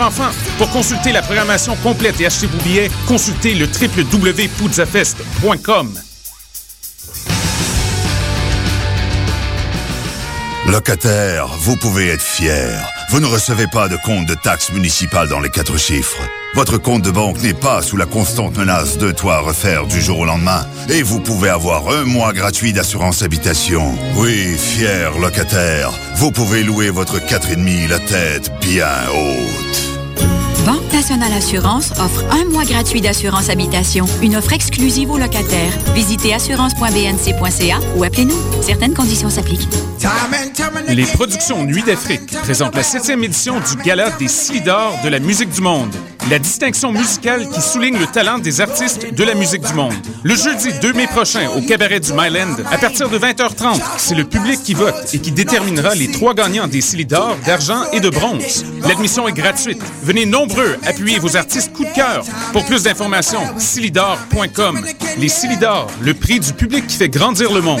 enfants. Pour consulter la programmation complète et acheter vos billets, consultez le www.poudzafest.com. Locataire, vous pouvez être fier. Vous ne recevez pas de compte de taxes municipales dans les quatre chiffres. Votre compte de banque n'est pas sous la constante menace de toit à refaire du jour au lendemain. Et vous pouvez avoir un mois gratuit d'assurance habitation. Oui, fier locataire, vous pouvez louer votre 4,5 la tête bien haute. Banque Nationale Assurance offre un mois gratuit d'assurance habitation, une offre exclusive aux locataires. Visitez assurance.bnc.ca ou appelez-nous. Certaines conditions s'appliquent. Les productions Nuit d'Afrique présentent la septième édition du Gala des Silidors de la musique du monde. La distinction musicale qui souligne le talent des artistes de la musique du monde. Le jeudi 2 mai prochain au cabaret du Myland, à partir de 20h30, c'est le public qui vote et qui déterminera les trois gagnants des Silidors d'argent et de bronze. L'admission est gratuite. Venez nombreux appuyer vos artistes coup de cœur. Pour plus d'informations, silidor.com. Les Silidors, le prix du public qui fait grandir le monde.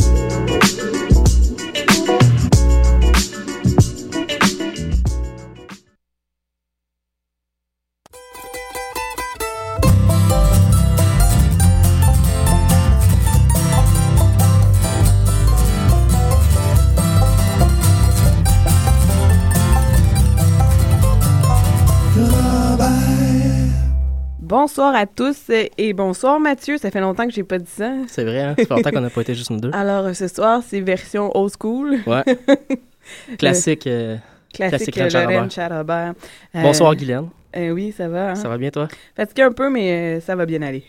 Bonsoir à tous et bonsoir Mathieu, ça fait longtemps que j'ai pas dit ça. C'est vrai, hein? ça fait longtemps qu'on n'a pas été juste nous deux. Alors ce soir, c'est version old school. Ouais. Classique. euh, Classique, Classique Lorraine Lorraine. Euh, Bonsoir Guylaine. euh, oui, ça va. hein? Ça va bien toi? Fatigué un peu, mais ça va bien aller.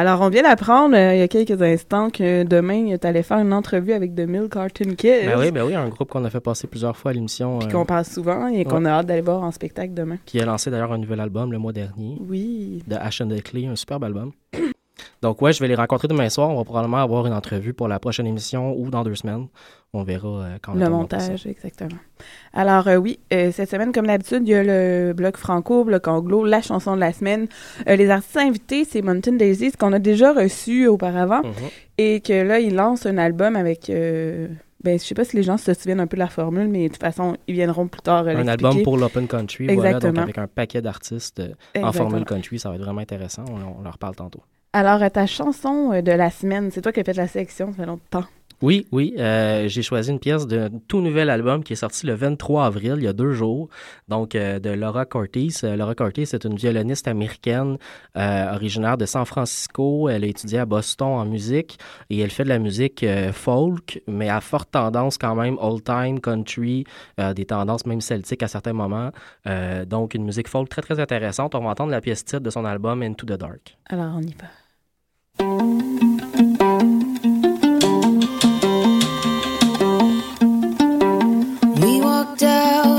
Alors, on vient d'apprendre euh, il y a quelques instants que demain, tu allais faire une entrevue avec The Mill Cartoon Kids. Ben oui, ben oui, un groupe qu'on a fait passer plusieurs fois à l'émission. Puis euh, qu'on passe souvent et qu'on a hâte d'aller voir en spectacle demain. qui a lancé d'ailleurs un nouvel album le mois dernier Oui. de Ash and the Clay, un superbe album. Donc ouais, je vais les rencontrer demain soir. On va probablement avoir une entrevue pour la prochaine émission ou dans deux semaines. On verra euh, quand on Le montage, exactement. Alors euh, oui, euh, cette semaine, comme d'habitude, il y a le bloc franco, bloc anglo, la chanson de la semaine. Euh, les artistes invités, c'est Mountain Daisies, qu'on a déjà reçu auparavant, Mhm. et que là, ils lancent un album avec... ben, je sais pas si les gens se souviennent un peu de la formule, mais de toute façon, ils viendront plus tard euh, Un album pour l'Open Country, voilà, donc Exactement. avec un paquet d'artistes euh, en Exactement. formule country, ça va être vraiment intéressant. On, on en reparle tantôt. Alors, euh, ta chanson euh, de la semaine, c'est toi qui as fait la sélection, ça fait longtemps. Oui, oui. Euh, j'ai choisi une pièce d'un tout nouvel album qui est sorti le 23 avril, il y a deux jours. Donc, euh, de Laura Cortés. Euh, Laura Cortés, c'est une violoniste américaine originaire de San Francisco. Elle a étudié à Boston en musique et elle fait de la musique folk, mais à forte tendance quand même old-time, country, des tendances même celtiques à certains moments. donc, une musique folk très, très intéressante. On va entendre la pièce titre de son album Into the Dark. Alors, on y va. We walked out.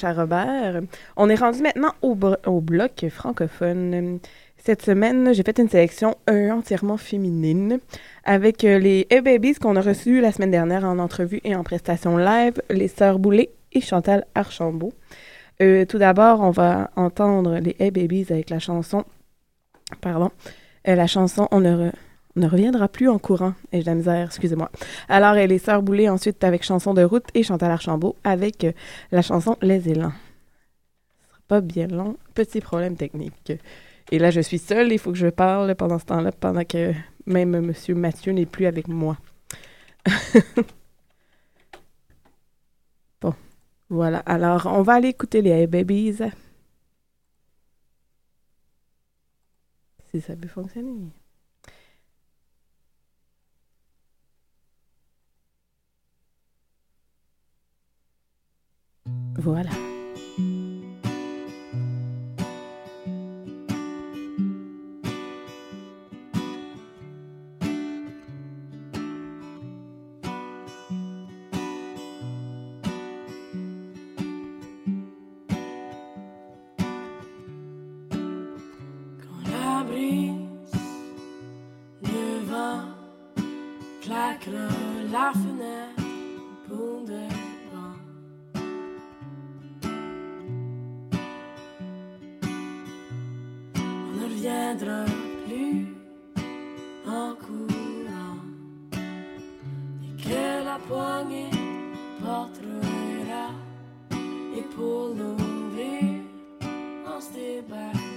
Robert. On est rendu maintenant au, bloc francophone. Cette semaine, j'ai fait une sélection entièrement féminine avec euh, les Hey Babies qu'on a reçus la semaine dernière en entrevue et en prestation live, les Sœurs Boulay et Chantal Archambault. Euh, tout d'abord, on va entendre les Hey Babies avec la chanson, pardon, euh, la chanson On ne reviendra plus en courant. Et j'ai la misère, excusez-moi. Alors, les Sœurs Boulay ensuite avec chanson de route et Chantal Archambault avec la chanson Les Élans pas bien long. Petit problème technique. Et là, je suis seule, il faut que je parle pendant ce temps-là, pendant que même M. Mathieu n'est plus avec moi. bon, voilà. Alors, on va aller écouter les hey Babies. Si ça peut fonctionner. Voilà. brise ne va la fenêtre. reviendra plus en courant et que la poignée portera et pour nous vivre on se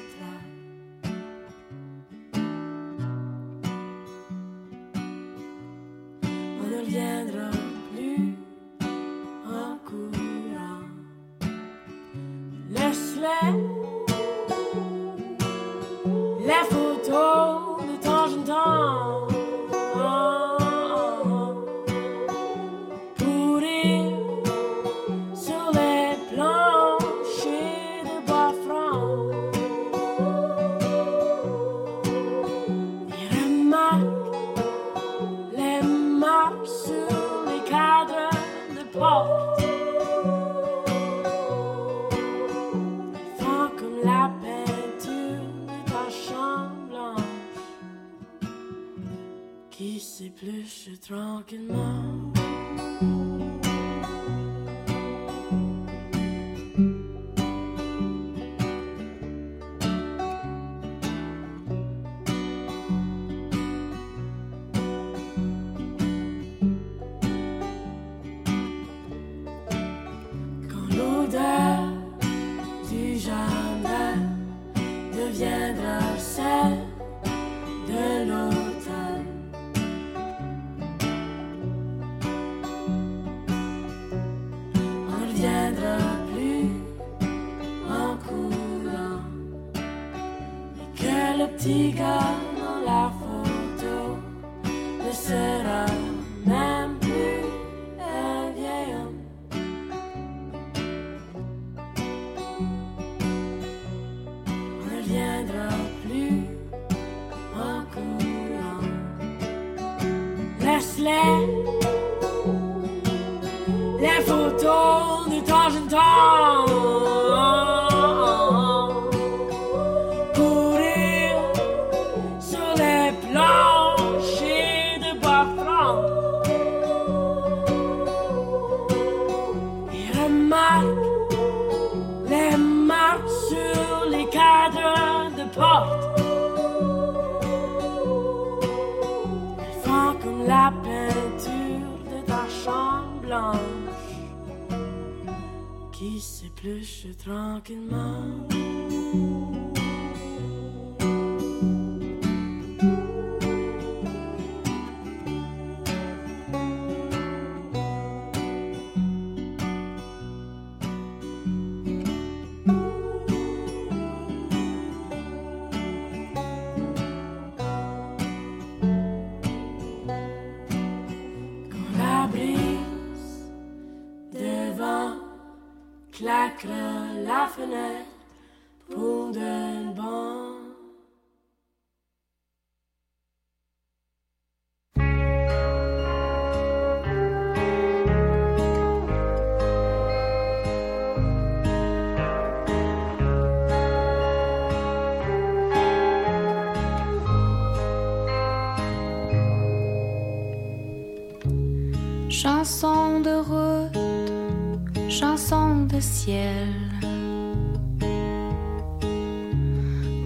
ciel.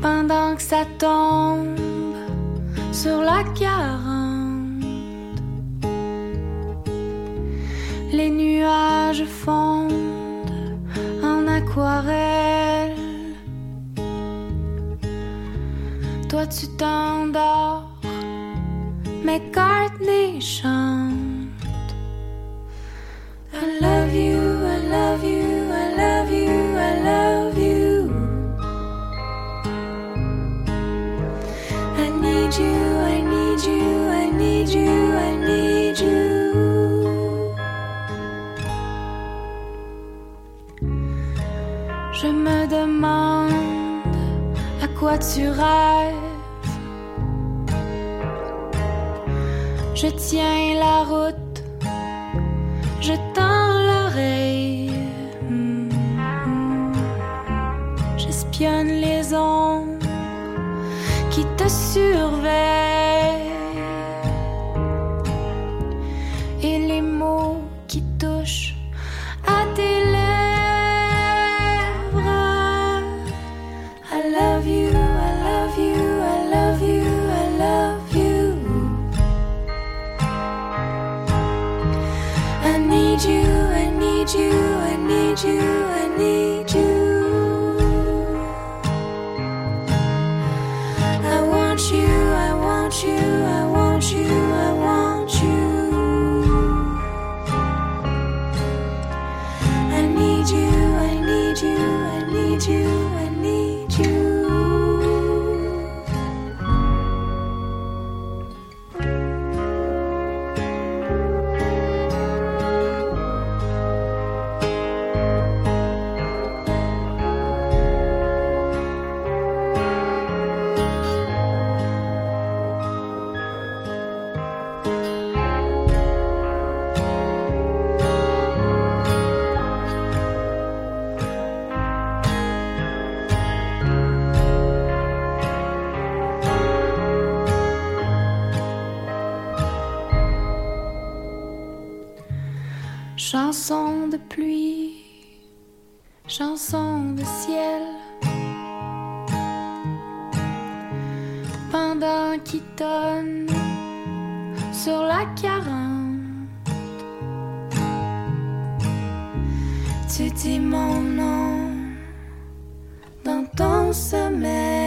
Pendant que ça tombe sur la carte. qui tonne sur la quarante. Tu dis mon nom dans ton sommeil.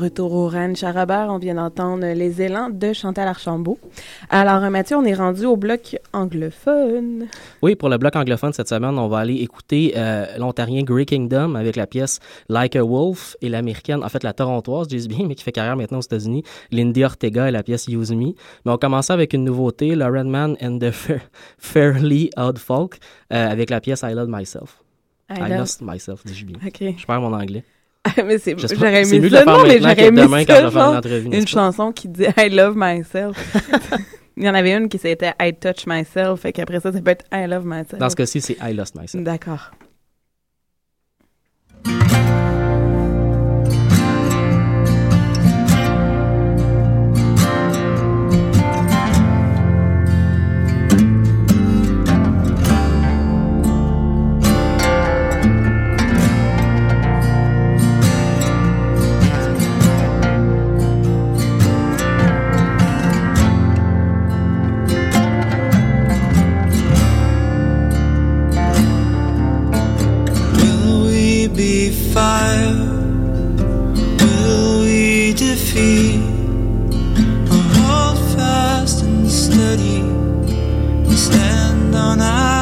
Retour au Rennes Charabert. On vient d'entendre les élans de Chantal Archambault. Alors, euh, Mathieu, on est rendu au bloc anglophone. Oui, pour le bloc anglophone cette semaine, on va aller écouter euh, l'ontarien Grey Kingdom avec la pièce Like a Wolf et l'américaine, en fait la torontoise, je dis bien, mais qui fait carrière maintenant aux États-Unis, Lindy Ortega et la pièce Use Me. Mais on commence avec une nouveauté, Lauren Man and the Fair- Fairly Odd Folk euh, avec la pièce I Love Myself. I lost myself, dis-je bien. OK. Je perds mon anglais. mais c'est, j'aurais de ça. Non, mais j'aurais demain ça, genre, une chanson qui dit I love myself. Il y en avait une qui c'était I touch myself. Fait qu'après ça, ça peut être I love myself. Dans ce cas-ci, c'est I lost myself. D'accord. Stand on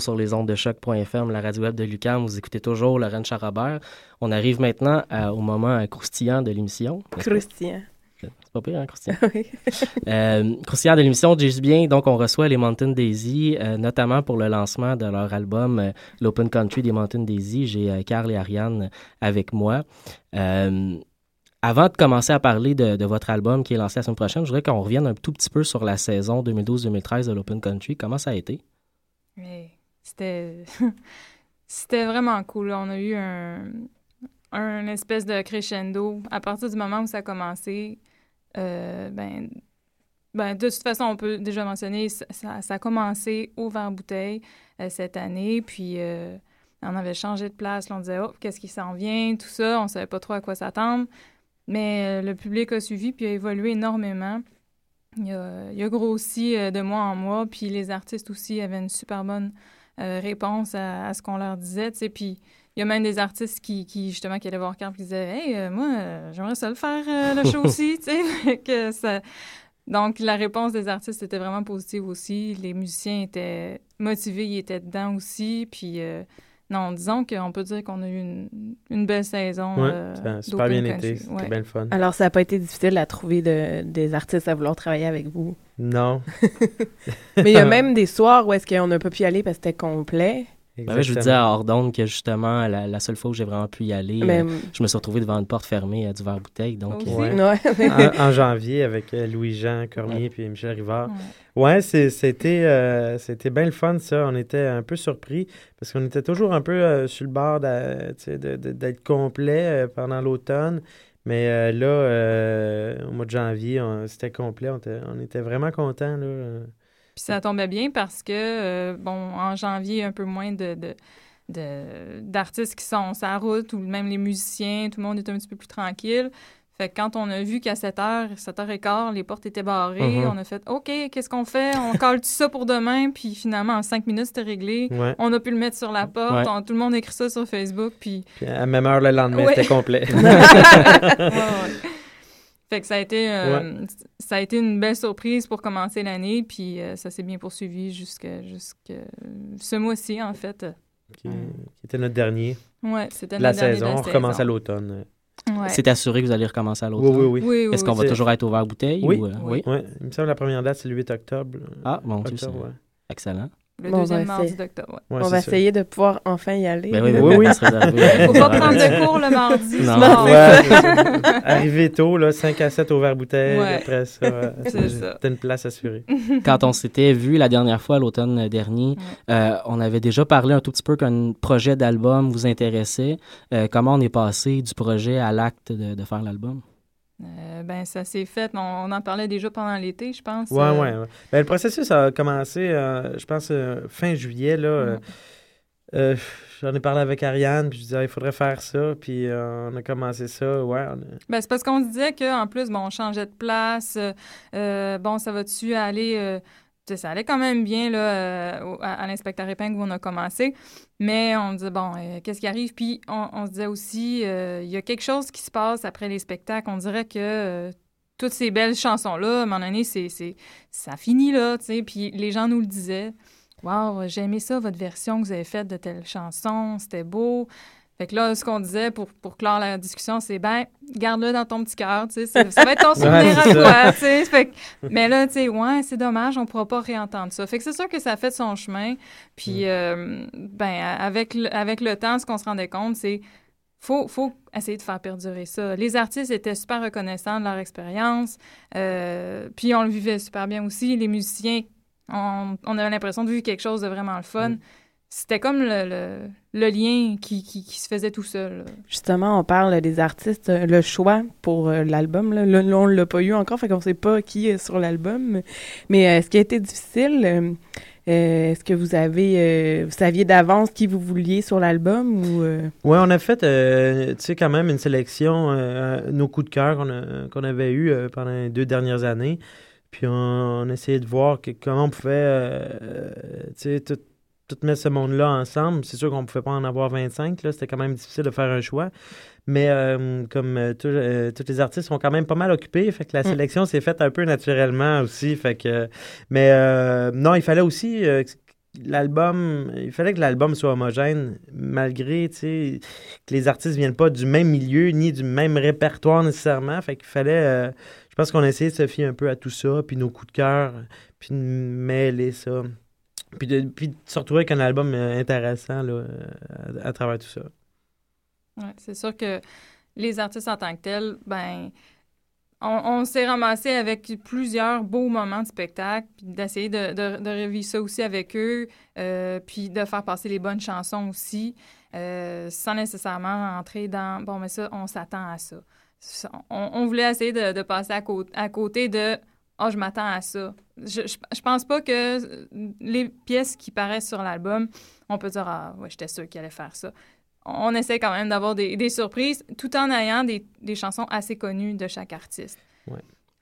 Sur les ondes de choc.fm, la radio web de Lucam. Vous écoutez toujours Lorraine Charabert. On arrive maintenant à- au moment euh, croustillant de l'émission. Croustillant. C'est pas pire, hein, croustillant? Oui. Euh, croustillant de l'émission, dis bien. Donc, on reçoit les Mountain Daisy, euh, notamment pour le lancement de leur album euh, L'Open Country des Mountain Daisy. J'ai euh, Carl et Ariane avec moi. Euh, avant de commencer à parler de, de votre album qui est lancé la semaine prochaine, je voudrais qu'on revienne un tout petit peu sur la saison 2012-2013 de l'Open Country. Comment ça a été? Mais c'était c'était vraiment cool. On a eu un, un espèce de crescendo. À partir du moment où ça a commencé, euh, ben, ben, de toute façon, on peut déjà mentionner, ça, ça- a commencé au verre bouteille euh, cette année. Puis euh, on avait changé de place. On disait, oh, qu'est-ce qui s'en vient, tout ça. On savait pas trop à quoi s'attendre. Mais le public a suivi puis a évolué énormément. Il a, il a grossi de mois en mois, puis les artistes aussi avaient une super bonne euh, réponse à, à ce qu'on leur disait, tu sais, puis il y a même des artistes qui, qui justement, qui allaient voir Carl, qui disaient « Hey, euh, moi, euh, j'aimerais ça le faire, euh, le show aussi, tu sais, Fait que ça... Donc, la réponse des artistes était vraiment positive aussi. Les musiciens étaient motivés, ils étaient dedans aussi, puis... non, disons qu'on peut dire qu'on a eu une, une belle saison. Ouais, euh, ça a super bien Country. été. C'était Ouais. bien le fun. Alors, ça n'a pas été difficile à trouver de- des artistes à vouloir travailler avec vous? Non. Mais il y a même des soirs où est-ce qu'on n'a pas pu y aller parce que c'était complet. Ben je vous disais à Ordonne que justement, la, la seule fois où j'ai vraiment pu y aller, Mais- euh, je me suis retrouvé devant une porte fermée euh, du verre bouteille. Donc, euh, Ouais. Ouais. en, en janvier avec euh, Louis-Jean Cormier puis Michel Rivard. Ouais, c'était euh, c'était bien le fun, ça. On était un peu surpris parce qu'on était toujours un peu euh, sur le bord d'être complet euh, pendant l'automne. Mais euh, là, euh, au mois de janvier, c'était complet. On était, on était vraiment contents. Là. Puis ça tombait bien parce que, euh, bon, en janvier, un peu moins de, de- d'artistes qui sont sur la route ou même les musiciens, tout le monde est un petit peu plus tranquille. Fait que quand on a vu qu'à 7h, 7h15, les portes étaient barrées, Mhm. on a fait OK, qu'est-ce qu'on fait? On colle tout ça pour demain, puis finalement, en 5 minutes, c'était réglé. Ouais. On a pu le mettre sur la porte, Ouais. on- tout le monde écrit ça sur Facebook, puis Puis à même heure le lendemain, Ouais. c'était complet. Fait que ça a été euh, ça a été une belle surprise pour commencer l'année, puis euh, ça s'est bien poursuivi jusqu'à ce mois-ci en fait. qui, était notre dernier. Ouais, c'était de la notre dernier de saison. la On recommence saison. à l'automne. Ouais. C'est assuré que vous allez recommencer à l'automne? Oui, oui, oui. Oui, oui, Est-ce qu'on oui. va toujours être au verre bouteille? Oui. ou, euh, oui? Ouais. Il me semble que la première date, c'est le 8 octobre. Ah, Octobre, ouais. excellent. Le Bon, deuxième ben, mardi d'octobre. ouais. Ouais, on va ça. essayer de pouvoir enfin y aller. Ben oui, oui, Oui, oui. Faut pas prendre de cours le mardi. Non. Ouais. Arrivé tôt, là, 5 à 7 au verre bouteille. Ouais. Après ça, t'as une place assurée. Quand on s'était vu la dernière fois, l'automne dernier, euh, on avait déjà parlé un tout petit peu qu'un projet d'album vous intéressait. Euh, comment on est passé du projet à l'acte de, de faire l'album? Euh, ben ça s'est fait, on, on en parlait déjà pendant l'été, je pense. Ouais, euh, ouais. ouais. Ben, le processus a commencé, euh, je pense, euh, fin juillet. Là, euh, J'en ai parlé avec Ariane, puis je disais, il faudrait faire ça. Puis on a commencé ça. Ouais, a- Ben, c'est parce qu'on se disait qu'en plus, bon, on changeait de place. bon, ça va-tu aller. Ça allait quand même bien là, euh, à, l'inspecteur épingle où on a commencé. Mais on disait, bon, euh, qu'est-ce qui arrive? Puis on, se disait aussi, euh, il y a quelque chose qui se passe après les spectacles. On dirait que toutes ces belles chansons-là, à un moment donné, c'est, ça finit là. Puis les gens nous le disaient. Waouh, j'ai aimé ça, votre version que vous avez faite de telle chanson, c'était beau. Fait que là, ce qu'on disait pour, pour clore la discussion, c'est ben, garde-le dans ton petit cœur, tu sais, ça, ça va être ton souvenir Ouais, à toi, tu sais. Fait que- mais là, tu sais, ouais, c'est dommage, on pourra pas réentendre ça. Fait que c'est sûr que ça a fait son chemin. Puis, euh, ben, avec le, avec le temps, ce qu'on se rendait compte, c'est faut, faut essayer de faire perdurer ça. Les artistes étaient super reconnaissants de leur expérience, euh, puis on le vivait super bien aussi. Les musiciens, on, on avait l'impression de vivre quelque chose de vraiment le fun. C'était comme le, le, le lien qui, qui, qui se faisait tout seul. là. Justement, on parle des artistes, euh, le choix pour euh, l'album. Là, on l'a pas eu encore, fait qu'on sait pas qui est sur l'album. Mais euh, ce qui a été difficile, euh, est-ce que vous avez, euh, vous saviez d'avance qui vous vouliez sur l'album ou euh, Ouais, on a fait, euh, tu sais, quand même une sélection, euh, nos coups de cœur qu'on a- qu'on avait eu euh, pendant les deux dernières années. Puis on, on essayait de voir que- comment on pouvait, tu sais, tout, tout mettre ce monde-là ensemble. C'est sûr qu'on ne pouvait pas en avoir 25, là. C'était quand même difficile de faire un choix. Mais euh, comme euh, tous euh, tous les artistes sont quand même pas mal occupés, fait que la Mm. sélection s'est faite un peu naturellement aussi. Fait que, mais euh, non, il fallait aussi l'album, il fallait que l'album soit homogène, malgré, tu sais, que les artistes viennent pas du même milieu, ni du même répertoire nécessairement. Fait qu'il fallait, euh, je pense qu'on a essayé de se fier un peu à tout ça, puis nos coups de cœur, puis de mêler ça. Puis de, puis de se retrouver avec un album euh, intéressant, là, euh, à, travers tout ça. Ouais, c'est sûr que les artistes en tant que tels, ben, on, s'est ramassé avec plusieurs beaux moments de spectacle, puis d'essayer de, de, revivre ça aussi avec eux, euh, puis de faire passer les bonnes chansons aussi, sans nécessairement entrer dans bon, mais ça, on s'attend à ça. On, voulait essayer de, passer à, à côté de oh, je m'attends à ça. Je, je, je pense pas que les pièces qui paraissent sur l'album, on peut dire ah, ouais, j'étais sûr qu'il allait faire ça on essaie quand même d'avoir des, des surprises tout en ayant des, des chansons assez connues de chaque artiste.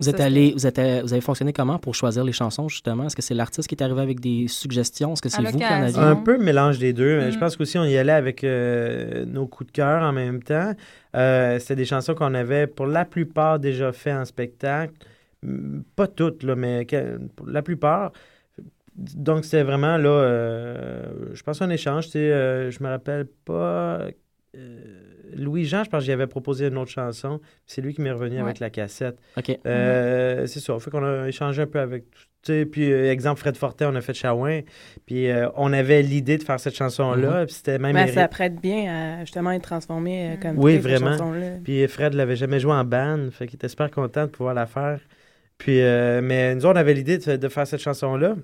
Vous êtes allé, vous, êtes, vous avez fonctionné comment pour choisir les chansons, justement? Est-ce que c'est l'artiste qui est arrivé avec des suggestions? Est-ce que c'est vous qui en aviez? Un peu mélange des deux. mais Je Mm. pense qu'aussi on y allait avec euh, nos coups de cœur en même temps. Euh, C'était des chansons qu'on avait pour la plupart déjà fait en spectacle. Mm, Pas toutes, là, mais la plupart. Donc c'était vraiment là, euh, je pense un échange. tu sais, euh, je me rappelle pas. euh, Louis-Jean, je pense que j'y avais proposé une autre chanson. C'est lui qui m'est revenu Ouais. avec la cassette. OK. Euh, C'est ça. Fait qu'on a échangé un peu avec. tu sais, Puis, euh, exemple, Fred Fortin, on a fait Chawin. Puis, euh, on avait l'idée de faire cette chanson-là. Mhm. Puis, c'était même. Ben, ça prête bien à justement être transformé euh, comme Oui, cette vraiment. chanson-là. Puis, Fred l'avait jamais joué en band. Fait qu'il était super content de pouvoir la faire. Puis, euh, mais nous, on avait l'idée de, de faire cette chanson-là.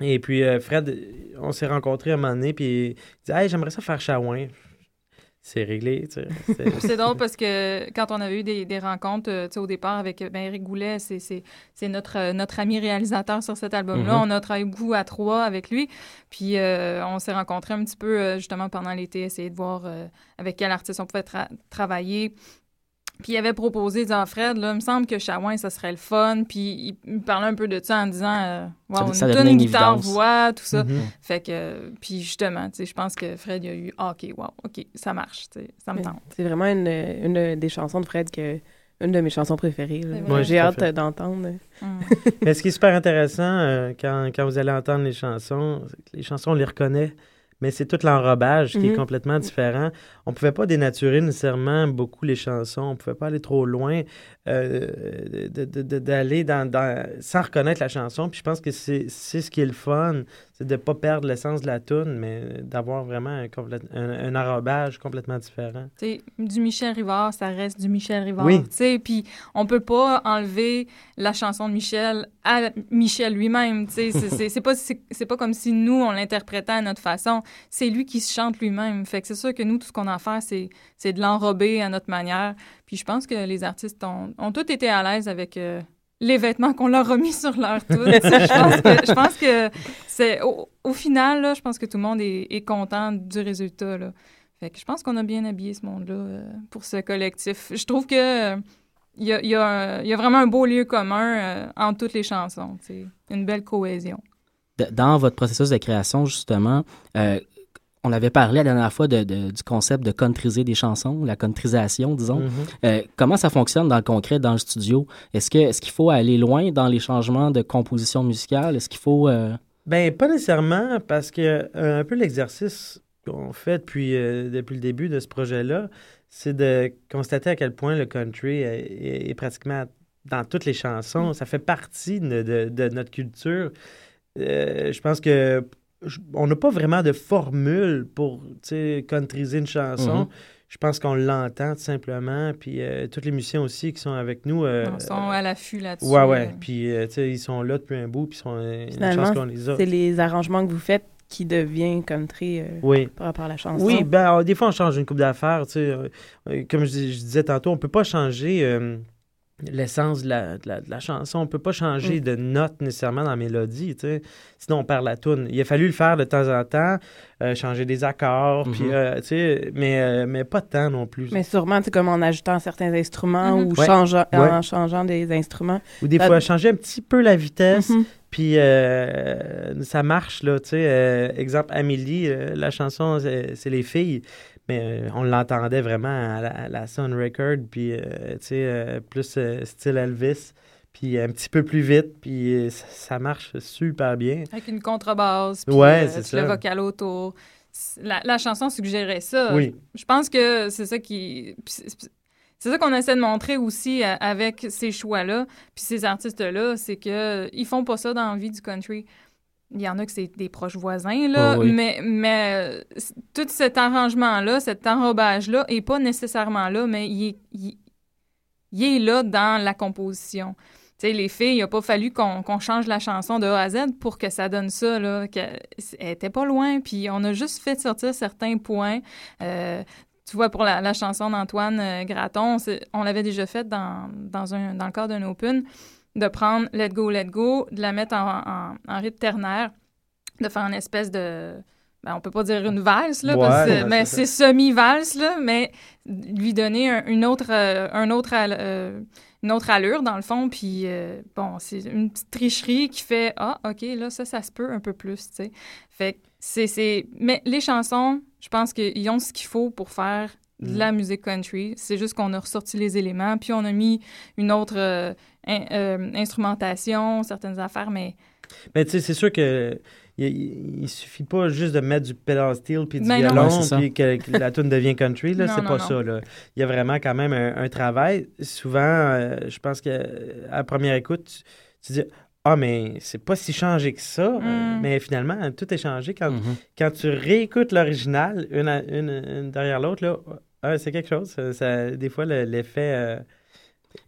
Et puis, euh, Fred, on s'est rencontrés un moment donné. Puis, il dit Hey, j'aimerais ça faire Chawin. C'est réglé. tu sais. C'est- drôle parce que quand on avait eu des, des rencontres euh, tu sais, au départ avec ben, Eric Goulet, c'est, c'est, c'est notre, notre ami réalisateur sur cet album-là. Mhm. On a travaillé beaucoup à trois avec lui. Puis euh, on s'est rencontrés un petit peu justement pendant l'été, essayer de voir euh, avec quel artiste on pouvait tra- travailler. Puis il avait proposé, disant Fred, là, il me semble que Chawin, ça serait le fun. Puis il me parlait un peu de ça en disant, euh, wow, Ça- une ça une une guitare, voix, tout ça. Mhm. Fait que, puis justement, tu sais, je pense que Fred, il a eu, ah, OK, wow, OK, ça marche, tu sais, ça me tente. C'est vraiment une, une des chansons de Fred que une de mes chansons préférées. Ouais, J'ai hâte fait. d'entendre. Mais ce qui est super intéressant euh, quand, quand vous allez entendre les chansons, c'est que les chansons, on les reconnaît, mais c'est tout l'enrobage qui est Mhm. complètement différent. On pouvait pas dénaturer nécessairement beaucoup les chansons, on pouvait pas aller trop loin euh, d'aller dans, dans- sans reconnaître la chanson. Puis je pense que c'est ce qui est le fun, c'est de pas perdre l'essence de la tune, mais d'avoir vraiment un, un, un enrobage complètement différent. Tu sais, du Michel Rivard, ça reste du Michel Rivard. Oui. Tu sais, puis on peut pas enlever la chanson de Michel à Michel lui-même. Tu sais, c'est- pas, c'est pas comme si nous, on l'interprétait à notre façon. C'est lui qui se chante lui-même. Fait que c'est sûr que nous, tout ce qu'on a à faire, c'est c'est de l'enrober à notre manière. Puis je pense que les artistes ont, ont tous été à l'aise avec... euh, les vêtements qu'on leur a mis sur leur tout. Je pense que, c'est au, au final, là, je pense que tout le monde est, est content du résultat. Là. Fait que je pense qu'on a bien habillé ce monde-là euh, pour ce collectif. Je trouve que euh, il y, a, il y a un- il y a vraiment un beau lieu commun euh, entre toutes les chansons. Une belle cohésion. Dans votre processus de création, justement, euh, on avait parlé la dernière fois de- de- du concept de countryser des chansons, la contrisation, disons. Mhm. Euh, comment ça fonctionne dans le concret, dans le studio? Est-ce qu'il faut aller loin dans les changements de composition musicale? Est-ce qu'il faut... euh, Ben, pas nécessairement, parce que euh, un peu l'exercice qu'on fait depuis, depuis le début de ce projet-là, c'est de constater à quel point le country est, pratiquement dans toutes les chansons. Ça fait partie de, notre culture. Je pense que on n'a pas vraiment de formule pour tu sais, countryser une chanson. Mhm. Je pense qu'on l'entend tout simplement. Puis euh, tous les musiciens aussi qui sont avec nous. euh, Ils sont à l'affût là-dessus. Ouais, ouais. Puis, euh, tu sais, ils sont là depuis un bout, puis ils sont, euh, une chance Finalement, qu'on les a. c'est les arrangements que vous faites qui devient country euh, Oui. par rapport à la chanson. Oui, ben, euh, des fois, on change une coupe d'affaires. tu sais, comme je, je disais tantôt, on peut pas changer euh, l'essence de la, de, la, de la chanson. On peut pas changer Mm. de note nécessairement dans la mélodie. tu sais. Sinon, on perd la toune. Il a fallu le faire de temps en temps, euh, changer des accords, puis, Mhm. euh, tu sais, mais, euh, mais pas de temps non plus. Mais sûrement, c'est comme en ajoutant certains instruments Mhm. ou Ouais. changeant, Ouais. en changeant des instruments. Ou des Ça- fois, changer un petit peu la vitesse, Mhm. puis euh, ça marche, là, tu sais. euh, exemple, Amélie, euh, la chanson, c'est Les filles, mais euh, on l'entendait vraiment à la, à la Sun Record, puis, euh, tu sais, euh, plus style Elvis. puis un petit peu plus vite, puis ça, marche super bien. Avec une contrebasse, puis Ouais, euh, le vocal autour. La, la chanson suggérait ça. Oui. Je pense que c'est ça qui... c'est- ça qu'on essaie de montrer aussi avec ces choix-là, puis ces artistes-là, c'est que ils font pas ça dans la vie du country. Il y en a que c'est des proches voisins, là, Oh oui. mais, mais euh, tout cet arrangement-là, cet enrobage-là, est pas nécessairement là, mais il est, il- il est là dans la composition. Tu sais, les filles, il n'a pas fallu qu'on change la chanson de A à Z pour que ça donne ça, là. elle était pas loin, puis on a juste fait sortir certains points. Euh, tu vois, pour la, la chanson d'Antoine euh, Graton, on l'avait déjà fait dans, dans, un, dans le cadre d'un open, de prendre Let Go, Let Go, de la mettre en, en, en rythme ternaire, de faire une espèce de... Ben, on peut pas dire une valse, là, Ouais, parce que- ouais, mais c'est semi-valse, là, mais lui donner un- une autre, euh, un autre, euh, une autre allure, dans le fond, puis euh, bon, c'est une petite tricherie qui fait « Ah, OK, là, ça, ça se peut un peu plus, tu sais. » Fait que c'est... c'est- Mais les chansons, je pense qu'ils ont ce qu'il faut pour faire de Mm. la musique country. C'est juste qu'on a ressorti les éléments, puis on a mis une autre euh, in- euh, instrumentation, certaines affaires, mais... Mais tu sais, c'est sûr que il, il- il suffit pas juste de mettre du pedal steel puis du Ben violon puis que, que la tune devient country là, c'est pas non. ça là. Il y a vraiment quand même un, un travail. Souvent, euh, je pense que euh, à première écoute, tu, tu dis ah mais c'est pas si changé que ça, Mm. mais finalement tout est changé quand Mhm. quand tu réécoutes l'original une, une, une derrière l'autre là. ah, c'est quelque chose. Ça, ça- des fois le- l'effet euh,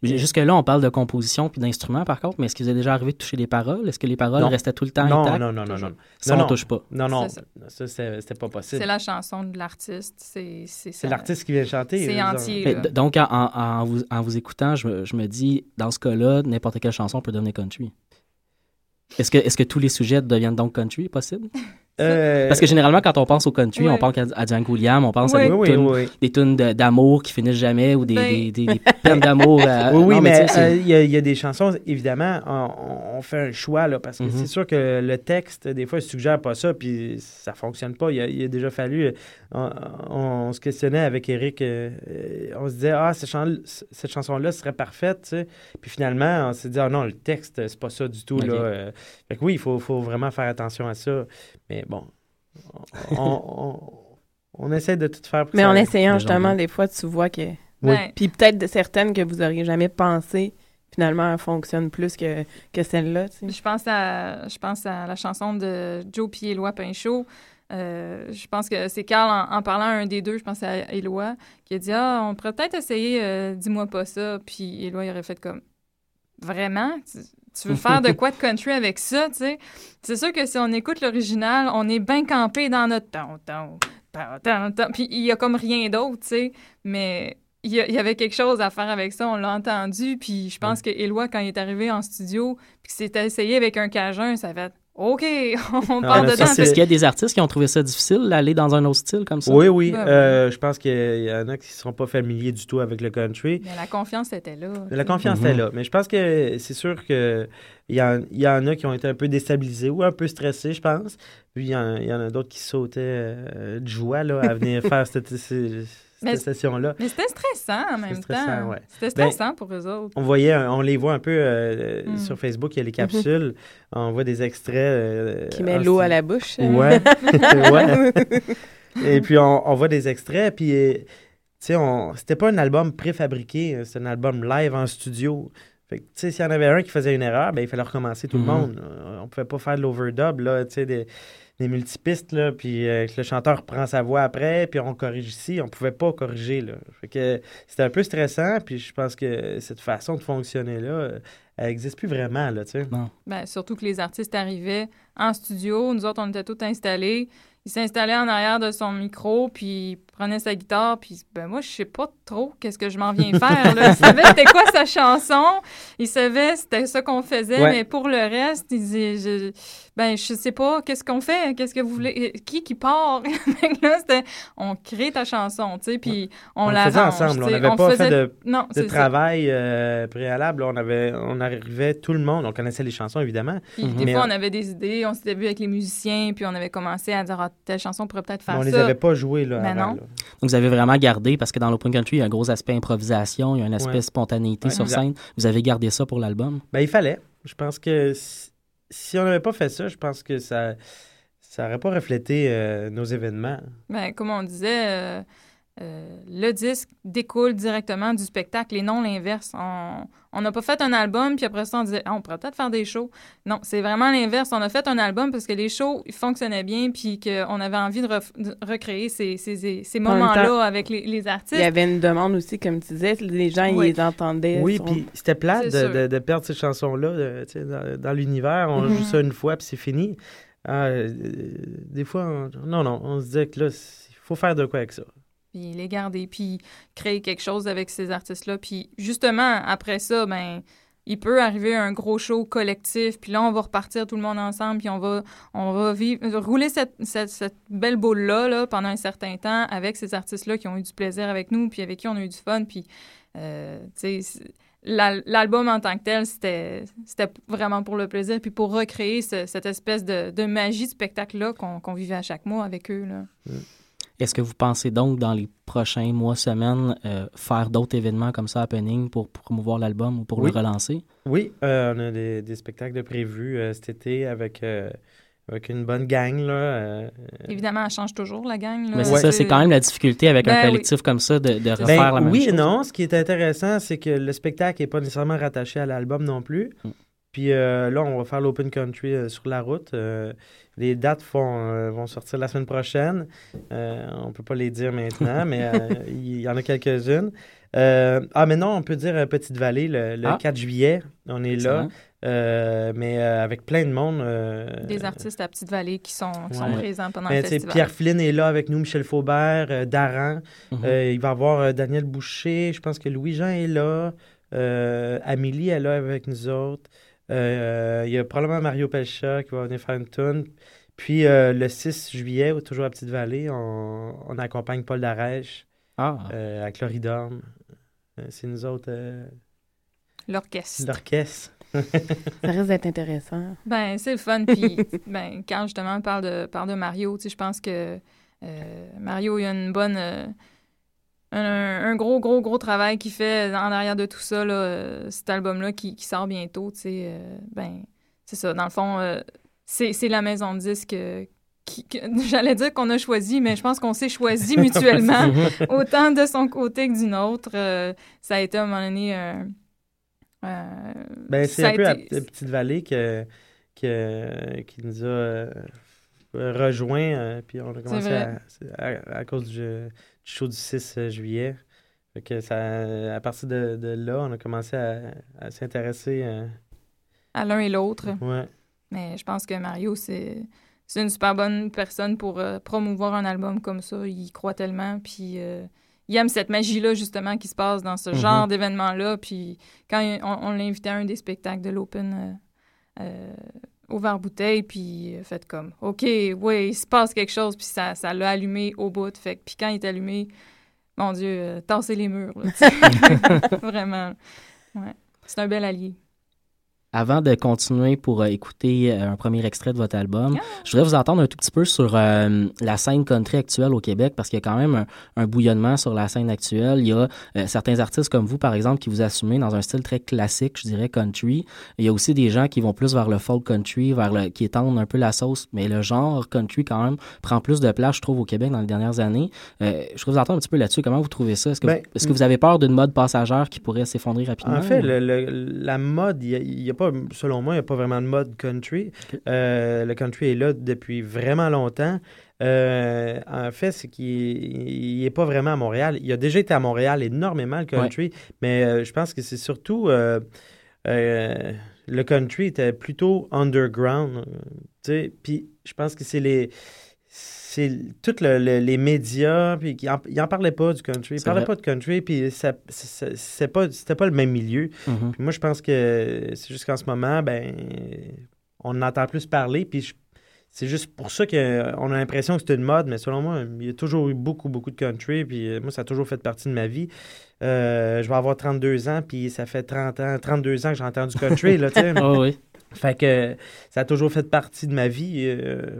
Jusque-là, on parle de composition puis d'instruments, par contre, mais est-ce qu'il vous est déjà arrivé de toucher les paroles? Est-ce que les paroles Non. restaient tout le temps non, intactes? non non non non Ça, non on non. touche pas. Non non, C'est ça. c'était pas possible. C'est la chanson de l'artiste. C'est l'artiste qui vient chanter. C'est entier. Là. donc, en, en- en vous, en vous écoutant, je me, je me dis, dans ce cas-là, n'importe quelle chanson peut devenir country. Est-ce que, est-ce que tous les sujets deviennent donc country, possible? Euh, Parce que généralement, quand on pense au country, Ouais. on pense à, à Django Williams, on pense à des oui, tunes, oui. des tunes de- d'amour qui finissent jamais ou des, Ben- des, des- des peines d'amour. euh, Oui, oui, non, mais euh, il y, a- il y a des chansons, évidemment, on, on fait un choix, là, parce que Mhm. c'est sûr que le texte, des fois, il suggère pas ça, puis ça fonctionne pas. Il a, il a déjà fallu... On, on se questionnait avec Eric, euh, on se disait, ah, cette, chan- cette chanson-là serait parfaite, tu sais. Puis finalement, on s'est dit, ah non, le texte, c'est pas ça du tout, là. Euh, Fait que oui, il faut, faut vraiment faire attention à ça. Mais bon, on, on, on essaie de tout faire pour Mais ça- en essayant, justement, des fois, tu vois que... Ben, Puis peut-être de certaines que vous auriez jamais pensé, finalement, elles fonctionnent plus que, que celle-là, tu sais. Je pense à, je pense à la chanson de Joe puis Éloi Pinchot. Euh, je pense que c'est Carl, en, en parlant à un des deux, je pense à Éloi, qui a dit Ah, on pourrait peut-être essayer euh, Dis-moi pas ça. Puis Éloi, il aurait fait comme Vraiment? Tu, veux faire de quoi de country avec ça, tu sais? C'est sûr que si on écoute l'original, on est bien campé dans notre ton, ton, ton, ton, ton. Puis il y a comme rien d'autre, tu sais. Mais il y, avait quelque chose à faire avec ça, on l'a entendu. Puis je pense que Éloi, quand il est arrivé en studio, puis qu'il s'était essayé avec un cajun, ça fait OK, on Ah, part là, dedans. ça, Est-ce qu'il y a des artistes qui ont trouvé ça difficile d'aller dans un autre style comme ça? Oui, oui. Ben euh, je pense qu'il y en a qui ne seront pas familiers du tout avec le country. Mais la confiance était là. La confiance Mhm. est là. Mais je pense que c'est sûr que il y, en, il y en a qui ont été un peu déstabilisés ou un peu stressés, je pense. Puis il y en, il y en a d'autres qui sautaient euh, de joie là, à venir faire cette, cette, session-là. Mais c'était stressant en même stressant, temps. ouais. C'était stressant pour eux autres. On voyait, un- on les voit un peu euh, Mm. sur Facebook, il y a les capsules. On voit des extraits. euh, Qui met l'eau à style- la bouche. Ouais. ouais. Et puis on, on voit des extraits, puis euh, tu sais, on- c'était pas un album préfabriqué, hein, c'était un album live en studio. Fait que, tu sais, s'il y en avait un qui faisait une erreur, ben, il fallait recommencer tout Mhm. le monde. Euh, On pouvait pas faire de l'overdub, là, tu sais, des, des multipistes, là, puis euh, que le chanteur prend sa voix après, puis on corrige ici. On pouvait pas corriger, là. Fait que c'était un peu stressant, puis je pense que cette façon de fonctionner-là, euh, elle existe plus vraiment, là, tu sais. Non. Ben, surtout que les artistes arrivaient en studio. Nous autres, on était tous installés. Il s'installait en arrière de son micro, puis prenait sa guitare, puis ben moi, je sais pas trop qu'est-ce que je m'en viens faire. Là. Il savait c'était quoi sa chanson, il savait c'était ça qu'on faisait, Ouais. mais pour le reste, il disait, je, ben je sais pas, qu'est-ce qu'on fait, qu'est-ce que vous voulez, qui qui part? Là, c'était, on crée ta chanson, tu sais, puis on, On la faisait ensemble, on n'avait pas fait de, non, travail euh, préalable. On, avait, on arrivait, tout le monde, on connaissait les chansons, évidemment. Puis des Mais fois, on- on avait des idées, on s'était vu avec les musiciens, puis on avait commencé à dire, ah, telle chanson pourrait peut-être faire Mais on ça. les avait pas joués, là, avant, non. là. Donc, vous avez vraiment gardé, parce que dans l'Open Country, il y a un gros aspect improvisation, il y a un aspect Ouais. spontanéité Ouais, sur exact. scène. Vous avez gardé ça pour l'album? Ben, il fallait. Je pense que si, si on n'avait pas fait ça, je pense que ça ça n'aurait pas reflété euh, nos événements. Ben, comme on disait, euh, euh, le disque découle directement du spectacle et non l'inverse. On n'a pas fait un album, puis après ça, on disait, Ah, on pourrait peut-être faire des shows. Non, c'est vraiment l'inverse. On a fait un album parce que les shows ils fonctionnaient bien, puis qu'on avait envie de, recréer ces, ces, ces- ces En même moments-là avec les, les artistes. Il y avait une demande aussi, comme tu disais, les gens, Oui. ils les entendaient. Oui, sur- puis c'était plate C'est de, sûr. de- de perdre ces chansons-là sais, dans, dans l'univers. On joue ça une fois, puis c'est fini. Ah, euh, des fois, on- non, non, on se disait que là, il faut faire de quoi avec ça. Puis les garder, puis créer quelque chose avec ces artistes-là. Puis justement, après ça, ben il peut arriver un gros show collectif, puis là, on va repartir tout le monde ensemble, puis on va, vivre, rouler cette, cette, belle boule-là là, pendant un certain temps avec ces artistes-là qui ont eu du plaisir avec nous, puis avec qui on a eu du fun, puis, euh, l'album en tant que tel, c'était vraiment pour le plaisir, puis pour recréer ce- cette espèce de, de magie de spectacle-là qu'on vivait à chaque mois avec eux. Est-ce que vous pensez donc, dans les prochains mois, semaines, euh, faire d'autres événements comme ça, happening, pour promouvoir l'album ou pour Oui. le relancer? Oui, euh, on a des, des spectacles de prévus euh, cet été avec, euh, avec une bonne gang. Là, euh, Évidemment, elle change toujours, la gang. là. Mais c'est ça, c'est quand même la difficulté avec un Ben oui. collectif comme ça de, de refaire Ben, la même oui chose. et non. Ce qui est intéressant, c'est que le spectacle n'est pas nécessairement rattaché à l'album non plus. Mm. Puis euh, là, on va faire l'Open Country euh, sur la route. Euh, les dates vont, euh, vont sortir la semaine prochaine. Euh, on peut pas les dire maintenant, mais euh, il y en a quelques-unes. Euh, ah, mais non, on peut dire Petite Vallée le, le Ah. 4 juillet. On est là. Excellent. Euh, mais euh, avec plein de monde. euh, Des artistes à Petite-Vallée qui sont, qui sont présents pendant Mais, le festival. Pierre Flynn est là avec nous, Michel Faubert, euh, Daran. Mhm. Euh, il va y avoir euh, Daniel Boucher. Je pense que Louis-Jean est là. Euh, Amélie est là avec nous autres. Euh, il y a probablement Mario Pelcha qui va venir faire une tune. Puis euh, le 6 juillet, toujours à Petite-Vallée, on, on accompagne Paul Darèche Ah. euh, à Cloridorme. C'est nous autres, euh, L'orchestre. l'orchestre. Ça risque d'être intéressant. Ben, c'est le fun. Puis, ben, quand justement on parle de, parle de Mario, tu sais, je pense que euh, Mario, il y a une bonne. euh, un, un gros, gros, gros travail qu'il fait en arrière de tout ça, là, euh, cet album-là qui, qui sort bientôt, tu sais. euh, ben, c'est ça. Dans le fond, euh, c'est la maison de disques. euh, qui- J'allais dire qu'on a choisi, mais je pense qu'on s'est choisi mutuellement, autant de son côté que du nôtre. Euh, ça a été à un moment donné Ben, c'est un peu à été- à Petite-Vallée que, que, qui nous a rejoint. puis on a commencé à, à, à cause du show du 6 juillet. Fait que ça, à partir de, de là, on a commencé à, à s'intéresser. euh, à l'un et l'autre. ouais. Mais je pense que Mario, c'est une super bonne personne pour euh, promouvoir un album comme ça. Il y croit tellement, puis euh, il aime cette magie-là, justement, qui se passe dans ce Mhm. genre d'événement-là. Puis quand on, on l'a invité à un des spectacles de l'Open euh, au verre-bouteille, puis fait comme, OK, oui, il se passe quelque chose, puis ça ça l'a allumé au bout. Fait puis quand il est allumé, mon Dieu, euh, tasser les murs, là. Vraiment. Ouais. C'est un bel allié. Avant de continuer pour euh, écouter euh, un premier extrait de votre album, je voudrais vous entendre un tout petit peu sur euh, la scène country actuelle au Québec, parce qu'il y a quand même un, un bouillonnement sur la scène actuelle. Il y a euh, certains artistes comme vous, par exemple, qui vous assumez dans un style très classique, je dirais country. Il y a aussi des gens qui vont plus vers le folk country, vers le, qui étendent un peu la sauce, mais le genre country quand même prend plus de place, je trouve, au Québec dans les dernières années. Euh, je voudrais vous entendre un petit peu là-dessus. Comment vous trouvez ça? Est-ce que, Ben, vous, est-ce que vous avez peur d'une mode passagère qui pourrait s'effondrer rapidement? En fait, ou- le- le- la mode, il n'y a, pas, selon moi, il n'y a pas vraiment de mode country. Euh, le country est là depuis vraiment longtemps. Euh, en fait, c'est qu'il n'est pas vraiment à Montréal. Il a déjà été à Montréal énormément, le country, mais euh, je pense que c'est surtout. le country était plutôt underground. Puis je pense que c'est les. C'est tous les médias, puis ils en, ils en parlaient pas du country. Ils parlaient vrai. pas de country, puis ça, ça- c'est pas, c'était pas le même milieu. Mhm. Puis moi, je pense que c'est juste qu'en ce moment, ben, on en entend plus parler, puis c'est juste pour ça qu'on a l'impression que c'est une mode, mais selon moi, il y a toujours eu beaucoup, beaucoup de country, puis euh, moi, ça a toujours fait partie de ma vie. Euh, je vais avoir 32 ans, puis ça fait 30 ans, 32 ans que j'ai entendu country, là, tu sais. Ah oui. Fait que ça a toujours fait partie de ma vie. euh,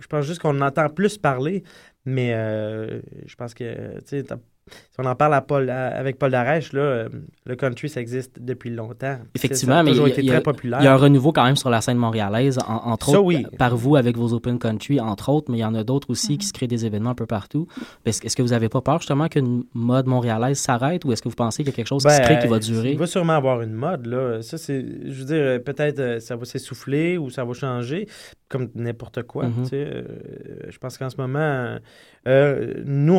je pense juste qu'on en entend plus parler, mais euh, je pense que, tu sais, si on en parle à Paul, à- avec Paul Darèche, là, euh, le country, ça existe depuis longtemps. Effectivement, ça a mais il y a- été il y a- très populaire. Il y a un renouveau quand même sur la scène montréalaise, en- entre Ça, autres oui. par- vous avec vos Open Country, entre autres, mais il y en a d'autres aussi Mhm. qui se créent des événements un peu partout. Est-ce que vous n'avez pas peur justement qu'une mode montréalaise s'arrête ou est-ce que vous pensez qu'il y a quelque chose qui se crée qui va Ben, durer? Il va sûrement avoir une mode, là. Ça, c'est. Je veux dire, peut-être euh, ça va s'essouffler ou ça va changer, comme n'importe quoi. Mhm. tu sais. Euh, je pense qu'en ce moment, euh, nous,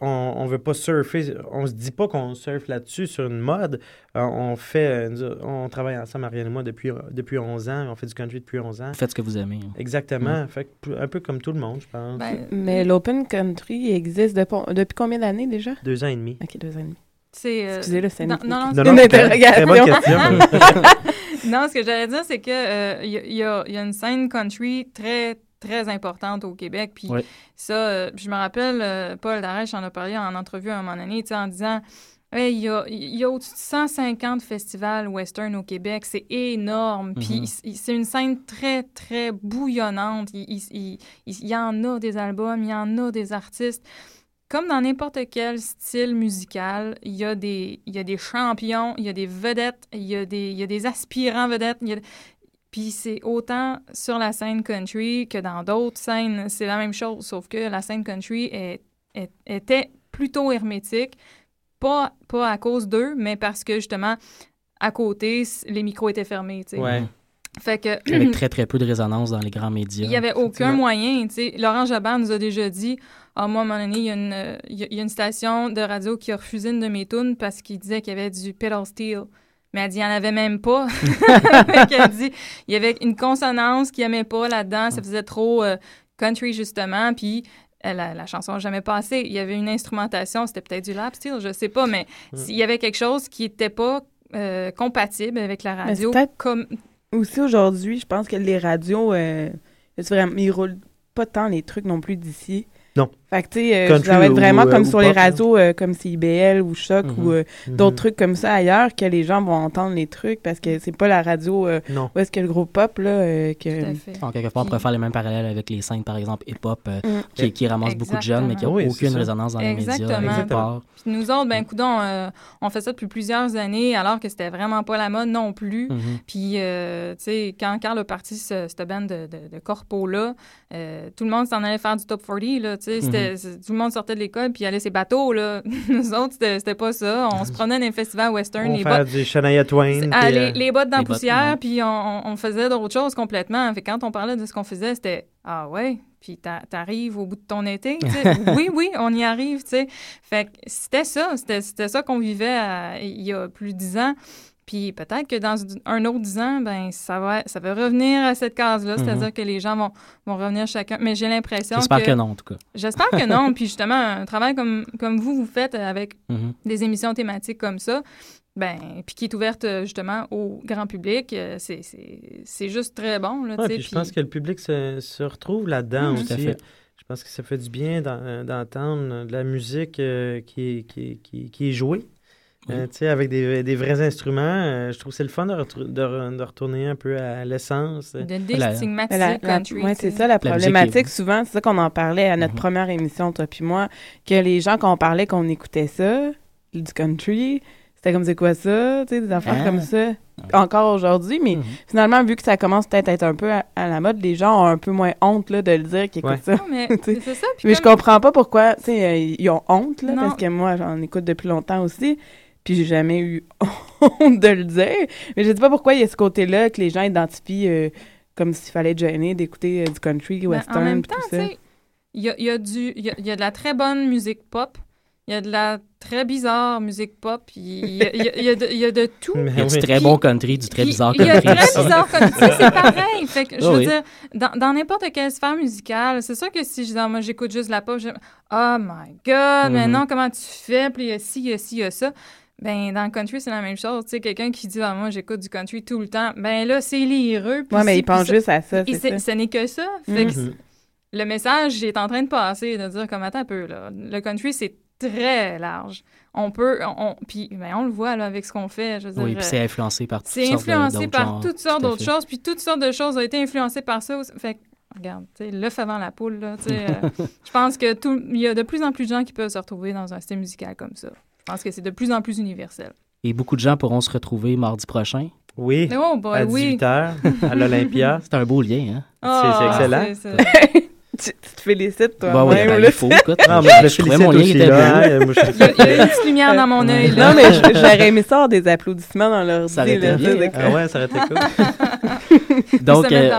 on, on veut pas surfer. On se dit pas qu'on surfe là-dessus sur une mode. Euh, on fait. euh, on travaille ensemble, Ariane et moi, depuis, depuis 11 ans. On fait du country depuis 11 ans. Vous faites ce que vous aimez. Exactement. Mhm. Fait un peu comme tout le monde, je pense. Ben, Mais l'Open Country existe depuis, depuis combien d'années déjà? Deux ans et demi. Ok, deux ans et demi. C'est, euh, Excusez, là, c'est non, une- non, non, Non, une très- interrogation. très bonne question. non, ce que j'allais dire, c'est que euh, il y, y a une scène country très très importante au Québec. Puis ça, euh, je me rappelle, euh, Paul Darèche en a parlé en entrevue à un moment donné, en disant. Hey, il y a, y a au-dessus de 150 festivals western au Québec. C'est énorme. Puis Mhm. c'est une scène très, très bouillonnante. Il, il- il- il y en a des albums, il y en a des artistes. Comme dans n'importe quel style musical, il y, a des, il y a des champions, il y a des vedettes, il y a des, il y a des aspirants vedettes. il y a- Puis c'est autant sur la scène country que dans d'autres scènes. C'est la même chose, sauf que la scène country est, est- était plutôt hermétique. Pas, pas à cause d'eux, mais parce que justement, à côté, les micros étaient fermés. tu sais. Ouais. Fait que. Avec très très peu de résonance dans les grands médias. Il n'y avait aucun moyen. tu sais. Laurent Jabard nous a déjà dit Ah, moi, à un moment donné, il y, a une, il y a une station de radio qui a refusé une de mes tunes parce qu'il disait qu'il y avait du pedal steel. Mais elle dit, il n'y en avait même pas. Qu'elle dit, il y avait une consonance qu'il n'aimait pas là-dedans. Ça faisait trop euh, country, justement. Puis la, la chanson n'a jamais passé. Il y avait une instrumentation, c'était peut-être du lap steel, je sais pas. Mais il y avait quelque chose qui n'était pas euh, compatible avec la radio. Comme... Aussi aujourd'hui, je pense que les radios, euh, ils roulent pas tant les trucs non plus d'ici. Non. Fait que, tu sais, euh, ça va être vraiment euh, comme ou sur les pop, radios euh, comme CIBL ou Choc ou euh, Mhm. d'autres trucs comme ça ailleurs que les gens vont entendre les trucs parce que c'est pas la radio euh, Non. où est-ce que le gros pop, là, euh, que... En quelque part, on pourrait faire les mêmes parallèles avec les scènes, par exemple, hip-hop, euh, Mm. qui, qui ramassent beaucoup de jeunes, mais qui n'ont Exactement. Oui, aucune résonance dans les médias. Exactement. nulle part. Puis nous autres, ben, coudon, euh, on fait ça depuis plusieurs années, alors que c'était vraiment pas la mode non plus. Mhm. Puis, euh, tu sais, quand Carl a parti ce- cette bande de, de, de corpo-là, euh, tout le monde s'en allait faire du top 40, là, tu sais. C'était- c'est- Tout le monde sortait de l'école puis allait ses bateaux, là. Nous autres, c'était pas ça. On se promenait dans les festivals western, On les fait bottes... du Shania Twain. Ah, les, euh, les bottes dans la les poussière, puis on, faisait d'autres choses complètement. Fait quand on parlait de ce qu'on faisait, c'était Ah ouais, puis t'a- t'arrives au bout de ton été. oui, oui, on y arrive. tu sais. Fait que c'était ça, c'était c'était ça qu'on vivait à- il y a plus de dix ans. Puis peut-être que dans un autre dix ans, ben ça va, ça va revenir à cette case-là, c'est-à-dire que les gens vont, vont revenir chacun. Mais j'ai l'impression que... J'espère que non, en tout cas. J'espère que non. Puis justement, un travail comme, comme vous, vous faites avec Mhm. des émissions thématiques comme ça, ben, puis qui est ouverte euh, justement au grand public, euh, c'est- c'est c'est juste très bon. Là, Ouais, puis je puis- pense que le public se, se retrouve là-dedans Mhm. Tout à aussi. fait. Je pense que ça fait du bien d'en- d'entendre de la musique euh, qui, est, qui, est- qui, est- qui est jouée. Oui. Euh, tu sais, avec des, des vrais instruments, Euh, je trouve que c'est le fun de, retr- de, re- de retourner un peu à l'essence. de La- déstigmatiser La- le la- country. c'est ça la problématique. est- Souvent, c'est ça qu'on en parlait à notre Mhm. première émission, toi puis moi, que les gens, quand on parlait qu'on écoutait ça, du country, c'était comme c'est quoi ça, tu sais, des affaires Ah. comme ça. Encore aujourd'hui, mais Mhm. finalement, vu que ça commence peut-être à être un peu à, à la mode, les gens ont un peu moins honte là, de le dire qu'ils écoutent Ouais. ça. Non, mais ça. Mais je comme- comprends pas pourquoi, tu sais, euh, ils ont honte, là, Non. parce que moi, j'en écoute depuis longtemps aussi, puis j'ai jamais eu honte de le dire. Mais je sais pas pourquoi il y a ce côté-là que les gens identifient euh, comme s'il fallait être gêné d'écouter euh, du country, Ben, western, en même temps, tout tu ça. sais, il y a, il y, a du- il y a- il y a de la très bonne musique pop, il y a de la très bizarre musique pop, il y a, il y a- de, y a de tout. Mais Il y a du très Puis- bon country, du très bizarre Il y a country. très bizarre country, c'est pareil. Fait que, je Ah veux oui. dire, dans dans n'importe quelle sphère musicale, c'est sûr que si je dis, Ah, moi, j'écoute juste la pop, je Oh my God, mais Mhm. non, comment tu fais? Puis il y a ci, il y a ci, il y a ça. Ben, dans le country, c'est la même chose. Tu sais, quelqu'un qui dit, ah, moi, j'écoute du country tout le temps. Ben là, c'est lireux. puis Ouais, mais puis ça. juste à ça, Et ça. ce n'est que ça. Fait que Mhm. le message est en train de passer, de dire comme attends un peu là. Le country c'est très large. On peut, on, puis ben, on le voit là avec ce qu'on fait. Je veux dire, Oui, puis c'est influencé par toutes c'est sortes influencé d'autres par genres. toutes sortes d'autres choses, puis toutes sortes de choses ont été influencées par ça. aussi. Fait que, regarde, tu sais, l'œuf avant la poule, là, tu sais, euh, je pense que tout, il y a de plus en plus de gens qui peuvent se retrouver dans un style musical comme ça. Je pense que c'est de plus en plus universel. Et beaucoup de gens pourront se retrouver mardi prochain. Oui, Oh boy, à oui. 18h, à l'Olympia. C'est un beau lien, hein? Ah, c'est excellent. tu, tu te félicites, toi. Bah même, ben, faut, écoute. Non, mais je Je trouvais félicite mon lien aussi, était là, beau. moi, je- Il y, a, il y a une petite lumière dans mon œil, là. Non, mais j'aurais aimé ça des applaudissements dans leur Ça aurait été bien, hein. Ah ouais, ça aurait été cool. Donc, euh,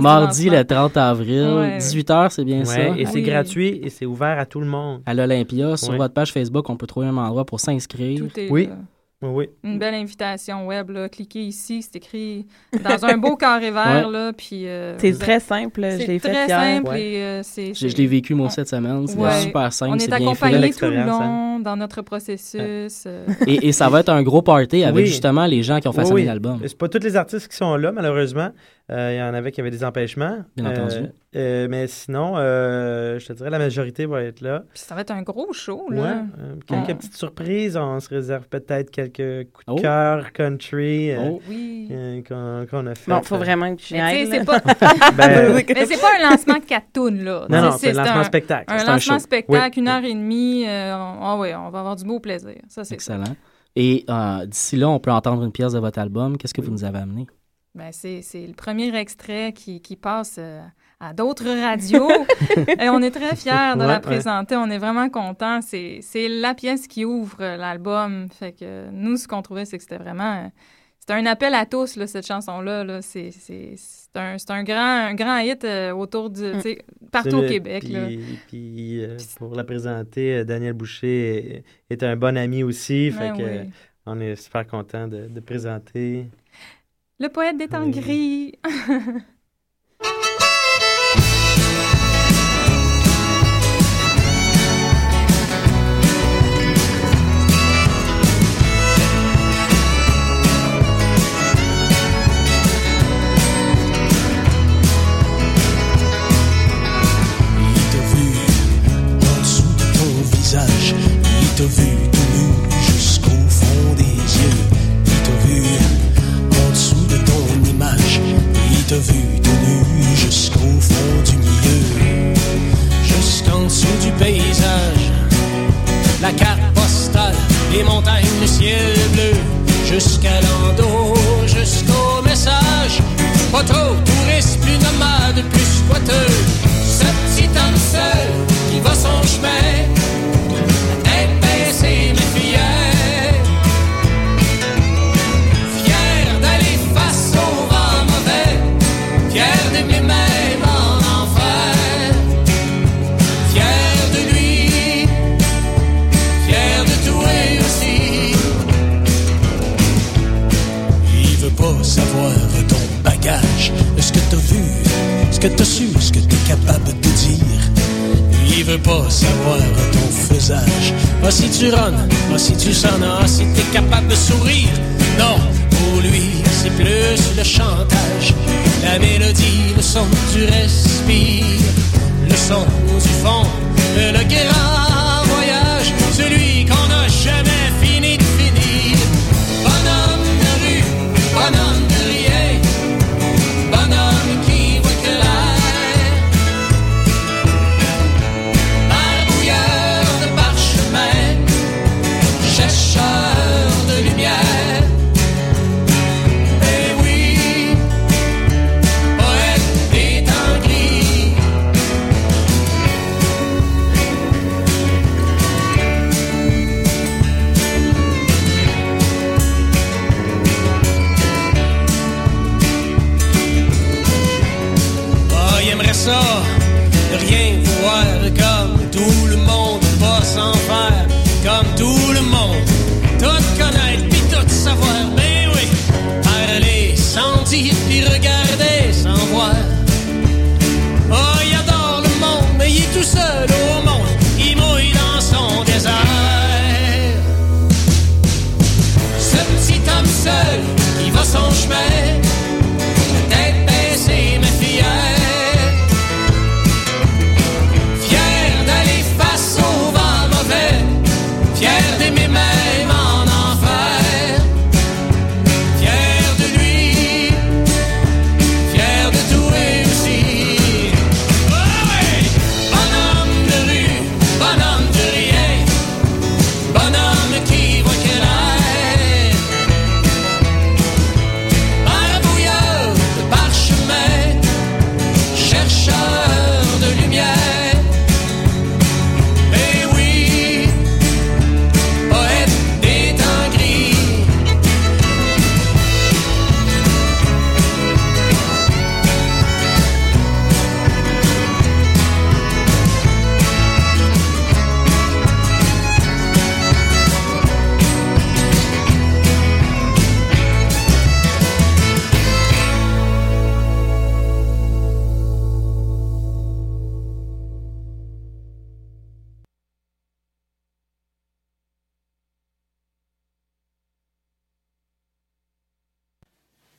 mardi le 30 avril, Ouais. 18h, c'est bien ça? Ouais, et c'est Oui. gratuit et c'est ouvert à tout le monde. À l'Olympia, sur Ouais. votre page Facebook, on peut trouver un endroit pour s'inscrire. Tout est Oui. là. Oui, oui. Une belle invitation web, là. Cliquez ici, c'est écrit dans un beau carré vert, là, puis... euh, C'est vous très simple, je C'est l'ai fait très hier. simple Ouais. et euh, c'est... Je, je c'est- l'ai vécu, moi, on- cette semaine. Ouais. super simple, On c'est est bien fait. accompagné tout le L'expérience, long dans notre processus. euh, Et, et ça va être un gros party avec Oui. justement les gens qui ont Oui, façonné oui. l'album. C'est pas tous les artistes qui sont là, malheureusement. Euh, Il y en avait qui avaient des empêchements. Bien Euh, entendu. Euh, mais sinon, euh, je te dirais la majorité va être là. puis ça va être un gros show, Ouais. là. euh, quelques petites surprises. On se réserve peut-être quelques coups de Oh. cœur country euh, Oh. Oui. euh, qu'on a fait. Bon, faut euh, vraiment que tu aille. c'est pas... Ben, Mais c'est pas un lancement de tunes, là. non, non, c'est le lancement un, spectacle. un un lancement show. spectacle, Oui. une heure et demie. euh, on- ah ouais, on va avoir du beau plaisir. Ça, c'est ça. Excellent. Et euh, d'ici là, on peut entendre une pièce de votre album. Qu'est-ce que vous nous avez amené? Ben, c'est, c'est le premier extrait qui, qui passe euh, à d'autres radios. Et on est très fiers de Ouais, la ouais. présenter. On est vraiment contents. C'est, c'est la pièce qui ouvre euh, l'album. Fait que nous, ce qu'on trouvait, c'est que c'était vraiment... euh, c'était un appel à tous, là, cette chanson-là. Là. C'est, c'est, c'est, un, c'est un, grand, un grand hit euh, autour du... sais, Partout C'est au Québec. Puis, là. puis, euh, pour la présenter, euh, Daniel Boucher est, un bon ami aussi. Fait Ben que, oui. euh, on est super content de, de présenter. Le poète des temps Oui. gris. les montagnes, le ciel bleu. Jusqu'à l'endos, jusqu'au message. Trop touriste, plus nomade, plus squatteux. Tu si tu sonnes, ah, si t'es capable de sourire. Non, pour lui, c'est plus le chantage. La mélodie, le son du respire, le son du fond, le grand voyage,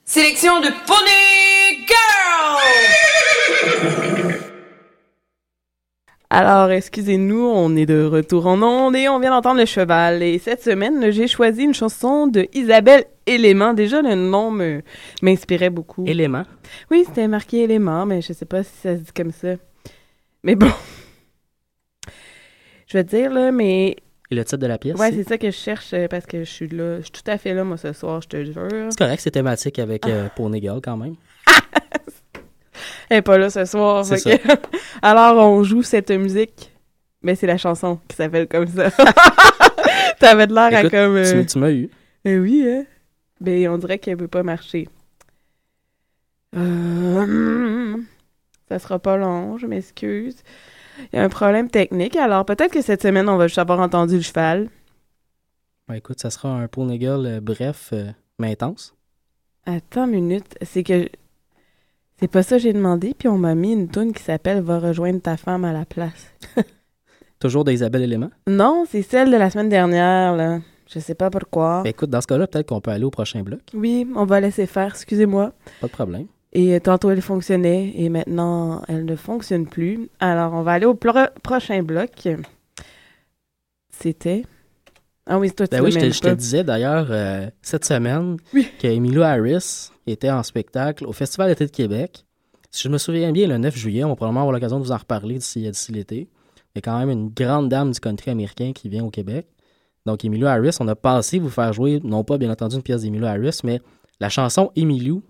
sélection de Pony Girl! Alors, excusez-nous, on est de retour en onde et on vient d'entendre le cheval. Et cette semaine, j'ai choisi une chanson de Isabelle Élément. Déjà, le nom me- m'inspirait beaucoup. Élément. Oui, c'était marqué Élément, mais je sais pas si ça se dit comme ça. Mais bon. Je vais te dire, là, mais... Et le titre de la pièce? Ouais, c'est- ça que je cherche euh, parce que je suis là. Je suis tout à fait là, moi, ce soir, je te jure. C'est correct, c'est thématique avec Ah. euh, Pony Girl quand même. Elle est pas là ce soir. Que- Alors, on joue cette musique. Mais c'est la chanson qui s'appelle comme ça. T'avais de l'air à comme... euh, tu, tu m'as eu. Eh oui, hein? Ben, on dirait qu'elle peut pas marcher. Euh, Ça sera pas long, je m'excuse. Il y a un problème technique, alors peut-être que cette semaine, on va juste avoir entendu le cheval. Ben, écoute, ça sera un Pony Girl euh, bref, euh, mais intense. Attends une minute, c'est que... C'est pas ça que j'ai demandé, puis on m'a mis une tune qui s'appelle « Va rejoindre ta femme à la place Toujours d'Isabelle Élément. ». Non, c'est celle de la semaine dernière, là. Je sais pas pourquoi. Ben, écoute, dans ce cas-là, peut-être qu'on peut aller au prochain bloc. Oui, on va laisser faire, excusez-moi. Pas de problème. Et tantôt, elle fonctionnait et maintenant, elle ne fonctionne plus. Alors, on va aller au pro- prochain bloc. C'était... Ah oui, toi, tu Ben oui, je te, je disais d'ailleurs euh, cette semaine que Emilio Harris était en spectacle au Festival d'été de Québec. Si je me souviens bien, le 9 juillet, on va probablement avoir l'occasion de vous en reparler d'ici l'été. Il y a quand même une grande dame du country américain qui vient au Québec. Donc, Emilio Harris, on a pensé vous faire jouer, non pas bien entendu une pièce d'Emilio Harris, mais la chanson Emilio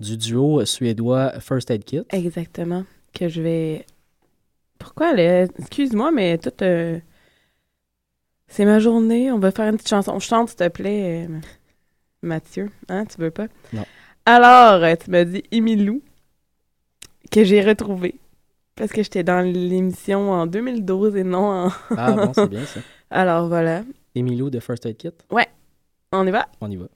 du duo suédois First Aid Kit. Exactement. Que je vais... Pourquoi, là? Excuse-moi, mais tout... euh, C'est ma journée, on va faire une petite chanson. Chante, s'il te plaît, euh, Mathieu. Hein, tu veux pas? Non. Alors, euh, tu m'as dit Emilou, que j'ai retrouvé. Parce que j'étais dans l'émission en 2012 et non en... Ah bon, c'est bien ça. Alors, voilà. Emilio de First Aid Kit. Ouais. On y va? On y va.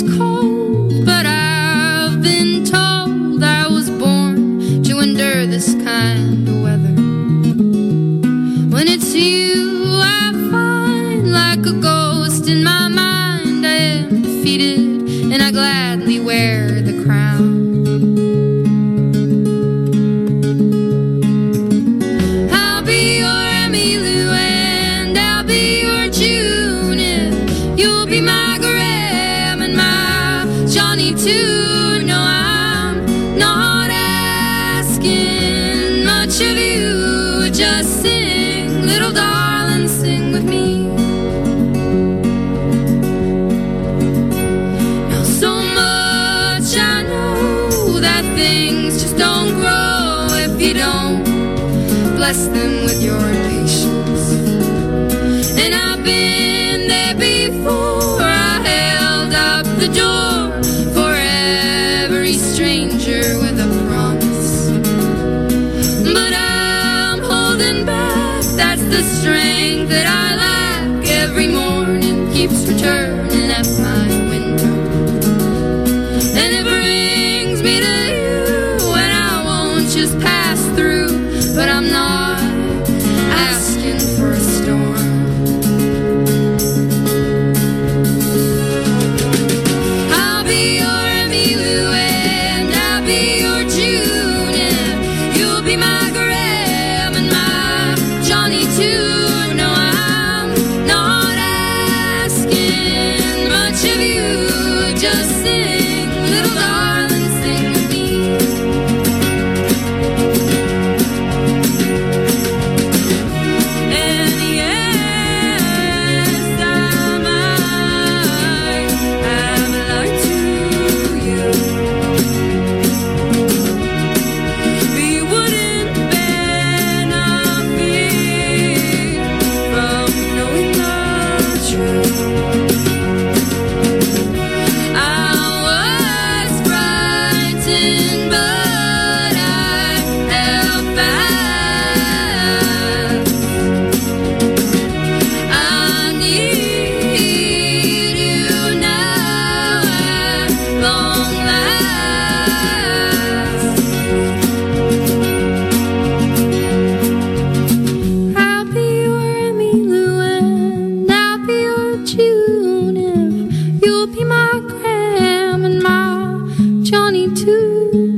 it's cold.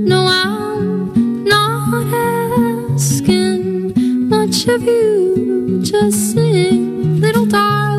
know I'm not asking much of you. Just sing, little darling.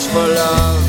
search for love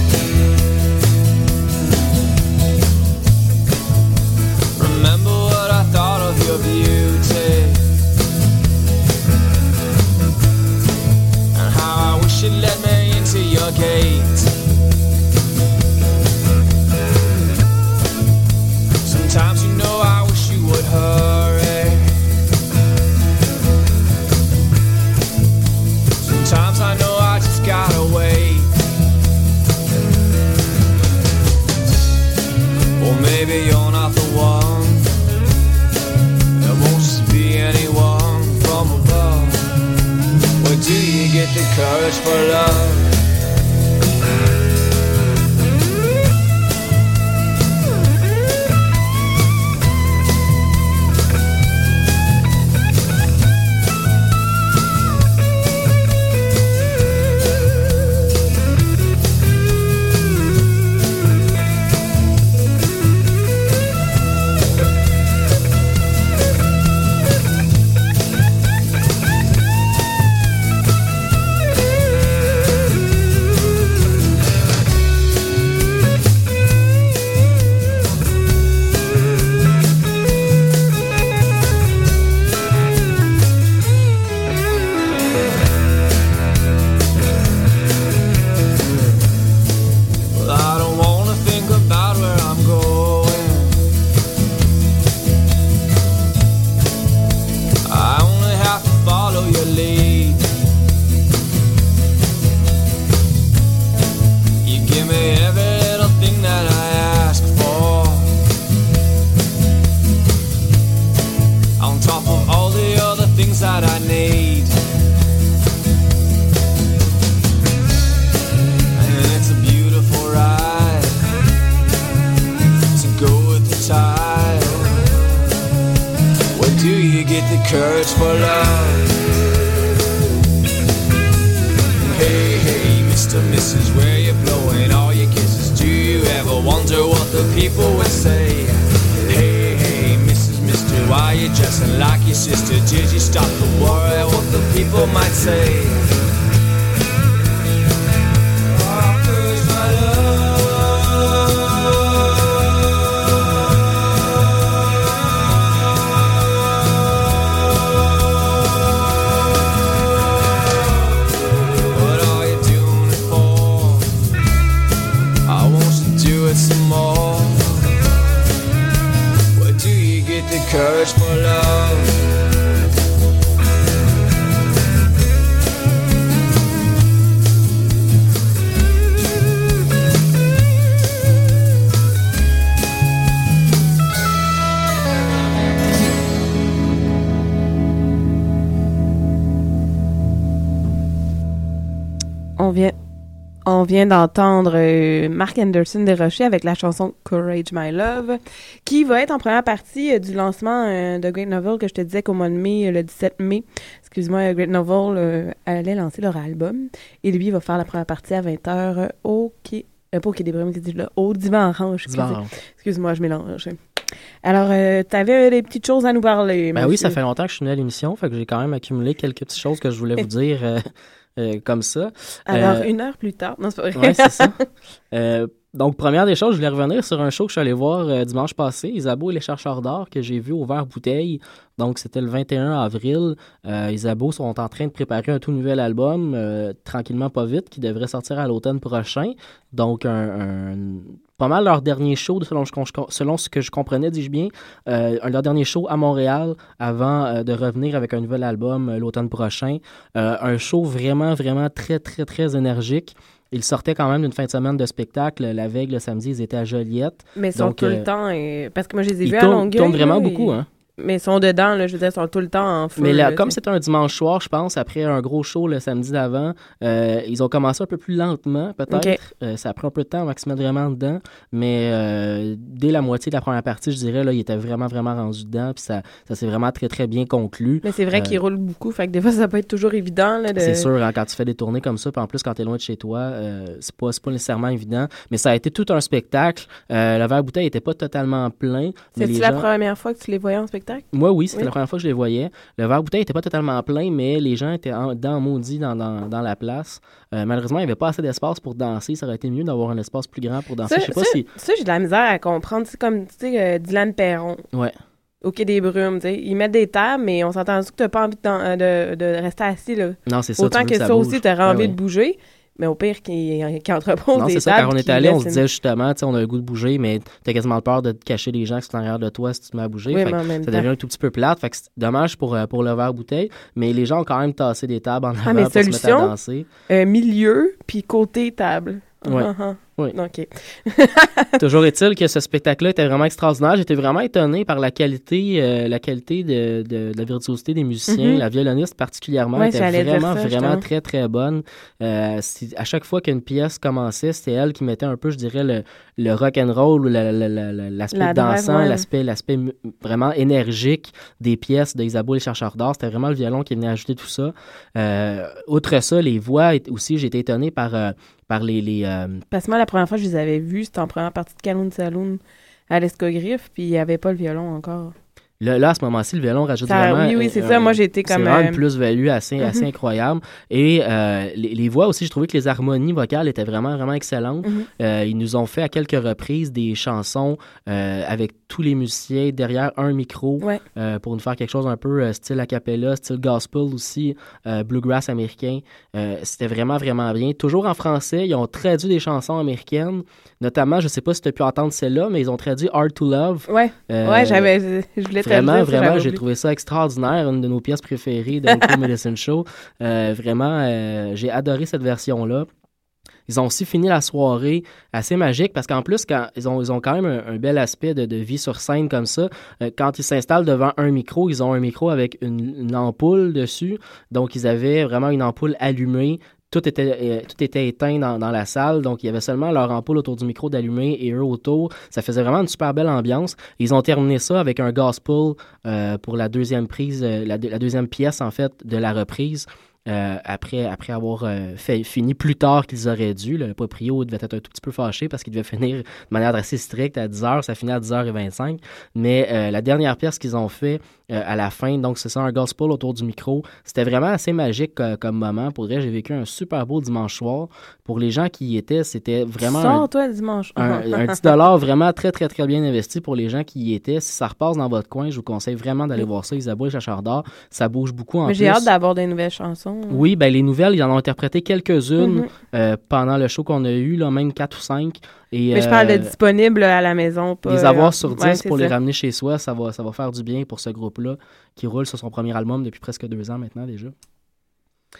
d'entendre euh, Mark Anderson des Rochers avec la chanson Courage My Love, qui va être en première partie euh, du lancement euh, de Great Novel que je te disais qu'au mois de mai, le 17 mai, excuse-moi, Great Novel allait lancer leur album. Et lui, il va faire la première partie à 20h au Quai. pas au Quai des là, au Divan Orange. Excuse-moi, je mélange. Alors, euh, tu avais des petites choses à nous parler. Ben oui, ça fait longtemps que je suis venu à l'émission, fait que j'ai quand même accumulé quelques petites choses que je voulais vous dire euh, comme ça. Alors, Euh, une heure plus tard. Non, c'est pas vrai. Ouais, c'est ça. Euh, donc, première des choses, je voulais revenir sur un show que je suis allé voir dimanche passé, Isabeau et les chercheurs d'or, que j'ai vu au Vert Bouteille. Donc, c'était le 21 avril. Euh, Isabeau sont en train de préparer un tout nouvel album, euh, tranquillement pas vite, qui devrait sortir à l'automne prochain. Donc, un, un- pas mal leur dernier show, selon, ce qu'on- selon ce que je comprenais, dis-je bien, euh, leur dernier show à Montréal avant euh, de revenir avec un nouvel album euh, l'automne prochain. Un show vraiment, vraiment très, très, très énergique. Ils sortaient quand même d'une fin de semaine de spectacle. La veille, le samedi, ils étaient à Joliette. Mais ils sont Donc, tout le temps. et- Parce que moi, je les ai ils vus à Longueuil. tournent vraiment beaucoup, hein. Mais ils sont dedans, là, je veux dire, ils sont tout le temps en feu. Mais là, là, comme c'était un dimanche soir, je pense, après un gros show le samedi d'avant, euh, ils ont commencé un peu plus lentement, peut-être. Euh, ça pris un peu de temps avant qu'ils se mettent vraiment dedans. Mais euh, dès la moitié de la première partie, je dirais, là, ils étaient vraiment, vraiment rendus dedans. Puis ça, ça s'est vraiment très, très bien conclu. Mais c'est vrai qu'ils roulent beaucoup, fait que des fois, ça peut être toujours évident. De... C'est sûr, hein, quand tu fais des tournées comme ça, puis en plus, quand tu es loin de chez toi, c'est pas, c'est pas nécessairement évident. Mais ça a été tout un spectacle. Le verre bouteille était pas totalement plein. C'est-tu la première fois que tu les voyais en spectacle? Moi, oui, c'était Oui. la première fois que je les voyais. Le verre bouteille n'était pas totalement plein, mais les gens étaient en, dans maudit dans, dans, dans la place. Euh, malheureusement, il n'y avait pas assez d'espace pour danser. Ça aurait été mieux d'avoir un espace plus grand pour danser. Ça, Je sais pas ça- si. ça, j'ai de la misère à comprendre. C'est comme, tu sais, euh, Dylan Perron. Ouais. Au Quai des Brumes, tu sais. Ils mettent des tables, mais on s'entend que t'as pas envie de, euh, de, de rester assis, là? Non, c'est ça, tu Autant que ça, aussi, bouge. t'auras Ben envie de bouger. Mais au pire, qu'ils qu'ils entreposent Non, c'est ça. Quand on est allé, on se disait justement, tu sais, on a le goût de bouger, mais tu as quasiment peur de te cacher les gens qui sont en arrière de toi si tu te mets à bouger. Oui, Fait que ça temps. devient un tout petit peu plate. Fait que c'est dommage pour, euh, pour le verre bouteille, mais les gens ont quand même tassé des tables en avant Ah, mais pour se mettre à danser. euh, milieu, puis côté table. Ouais. Ah, ah. Oui. OK. Toujours est-il que ce spectacle-là était vraiment extraordinaire. J'étais vraiment étonné par la qualité, euh, la qualité de, de- de la virtuosité des musiciens. Mhm. La violoniste particulièrement Ouais, était vraiment, ça, vraiment très, très bonne. Euh, à chaque fois qu'une pièce commençait, c'était elle qui mettait un peu, je dirais, le, le rock and roll ou la- la- la- la- l'aspect La dansant, ouais. l'aspect, vraiment énergique des pièces d'Isabeau et les chercheurs d'or. C'était vraiment le violon qui venait ajouter tout ça. Euh, outre ça, les voix aussi, été étonné par, par les... les Parce que moi, la première fois que je les avais vus, c'était en première partie de Calhoun Saloon à l'Escogriffe, puis il n'y avait pas le violon encore. Là, là, à ce moment-ci, le violon rajoute Ça- vraiment. oui, oui, c'est euh, ça. Moi, j'ai été comme, C'est vraiment euh, une plus-value assez, assez Mhm. incroyable. Et euh, les, les voix aussi, je trouvais que les harmonies vocales étaient vraiment, vraiment excellentes. Mhm. Euh, ils nous ont fait à quelques reprises des chansons avec tous les musiciens derrière un micro Ouais. euh, pour nous faire quelque chose un peu euh, style a cappella, style gospel aussi, euh, bluegrass américain. C'était vraiment, vraiment bien. Toujours en français, ils ont traduit des chansons américaines. Notamment, je sais pas si tu as pu entendre celle-là, mais ils ont traduit Hard to Love. Ouais, ouais, j'avais, je voulais Vraiment, vraiment, j'ai trouvé ça extraordinaire, une de nos pièces préférées de Medicine Show. Vraiment, j'ai adoré cette version-là. Ils ont aussi fini la soirée assez magique parce qu'en plus, ils ont, quand même un, bel aspect de, vie sur scène comme ça. Euh, quand ils s'installent devant un micro, ils ont un micro avec une, ampoule dessus. Donc, ils avaient vraiment une ampoule allumée. Tout était, euh, tout était éteint dans, la salle, donc il y avait seulement leur ampoule autour du micro d'allumer et eux autour. Ça faisait vraiment une super belle ambiance. Ils ont terminé ça avec un gospel euh, pour la deuxième prise, la deuxième pièce en fait de la reprise. Euh, après, après avoir euh, fini plus tard qu'ils auraient dû. Le proprio devait être un tout petit peu fâché parce qu'il devait finir de manière assez stricte à 10h. Ça finit à 10h25. Mais euh, la dernière pièce qu'ils ont fait euh, à la fin, donc c'est ça, un gospel autour du micro, c'était vraiment assez magique euh, comme moment. Pour vrai, j'ai vécu un super beau dimanche soir. Pour les gens qui y étaient, c'était vraiment... un- Sors, toi, dimanche. un, un 10 vraiment très, très, très bien investi pour les gens qui y étaient. Si ça repasse dans votre coin, je vous conseille vraiment d'aller voir ça. Isabelle Chachard d'Or, ça bouge beaucoup en Mais plus. j'ai hâte d'avoir des nouvelles chansons. Oui, ben les nouvelles, ils en ont interprété quelques-unes Mhm. euh, pendant le show qu'on a eu, là, même 4 ou 5. Et, Mais je parle de euh, disponible à la maison. Pas, les avoir euh, sur 10 ouais, c'est pour les ramener chez soi, ça va, ça va faire du bien pour ce groupe-là qui roule sur son premier album depuis presque deux ans maintenant déjà.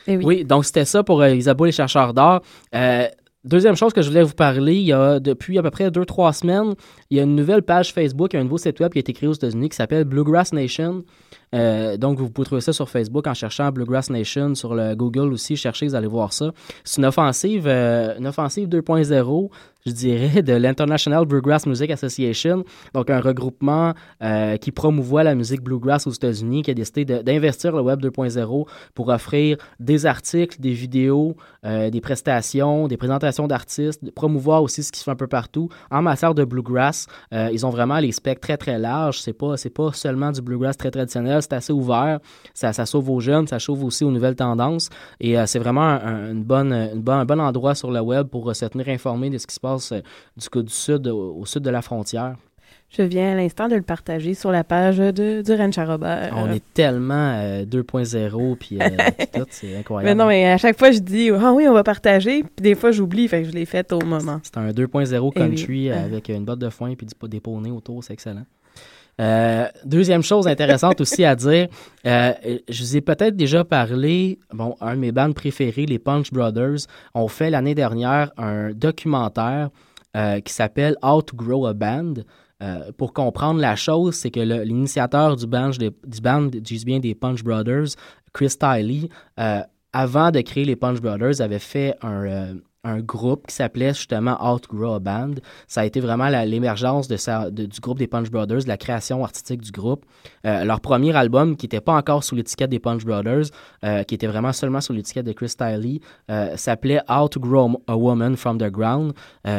Eh oui. donc c'était ça pour euh, Isabeau les chercheurs d'or. Euh, Deuxième chose que je voulais vous parler, il y a depuis à peu près deux, trois semaines, il y a une nouvelle page Facebook, un nouveau site web qui a été créé aux États-Unis qui s'appelle Bluegrass Nation. Euh, donc, vous pouvez trouver ça sur Facebook en cherchant Bluegrass Nation, sur le Google aussi, cherchez, vous allez voir ça. C'est une offensive, euh, offensive 2.0 je dirais, de l'International Bluegrass Music Association, donc un regroupement euh, qui promouvoit la musique bluegrass aux États-Unis, qui a décidé d'investir le Web 2.0 pour offrir des articles, des vidéos, des prestations, des présentations d'artistes, promouvoir aussi ce qui se fait un peu partout. En matière de bluegrass, ils ont vraiment les specs très très larges. C'est pas pas seulement du bluegrass très traditionnel, c'est assez ouvert. Ça, ça sauve aux jeunes, ça chauffe aussi aux nouvelles tendances. Et euh, c'est vraiment un, un- une bonne, une bonne- un bon endroit sur le web pour euh, se tenir informé de ce qui se passe euh, du côté du sud, au, au sud de la frontière. Je viens à l'instant de le partager sur la page de, du Ranch à Robert. On est tellement euh, 2.0 puis euh, tout, c'est incroyable. Mais non, mais à chaque fois, je dis, ah oui, on va partager. Puis des fois, j'oublie, fait que je l'ai fait au moment. C'est un 2.0 Eh oui. country Ah. avec une botte de foin puis des poneys autour, c'est excellent. Euh, deuxième chose intéressante aussi à dire, euh, je vous ai peut-être déjà parlé, bon, un de mes bandes préférées, les Punch Brothers, ont fait l'année dernière un documentaire euh, qui s'appelle How to Grow a Band. Pour comprendre la chose, c'est que l'initiateur du band, du band, dis bien des Punch Brothers, Chris Tiley, avant de créer les Punch Brothers, avait fait un, un groupe qui s'appelait justement Outgrow a Band. Ça a été vraiment l'émergence de du groupe des Punch Brothers, de la création artistique du groupe. Euh, leur premier album, qui n'était pas encore sous l'étiquette des Punch Brothers, euh, qui était vraiment seulement sous l'étiquette de Chris Tiley, euh, s'appelait How to Grow a Woman from the Ground.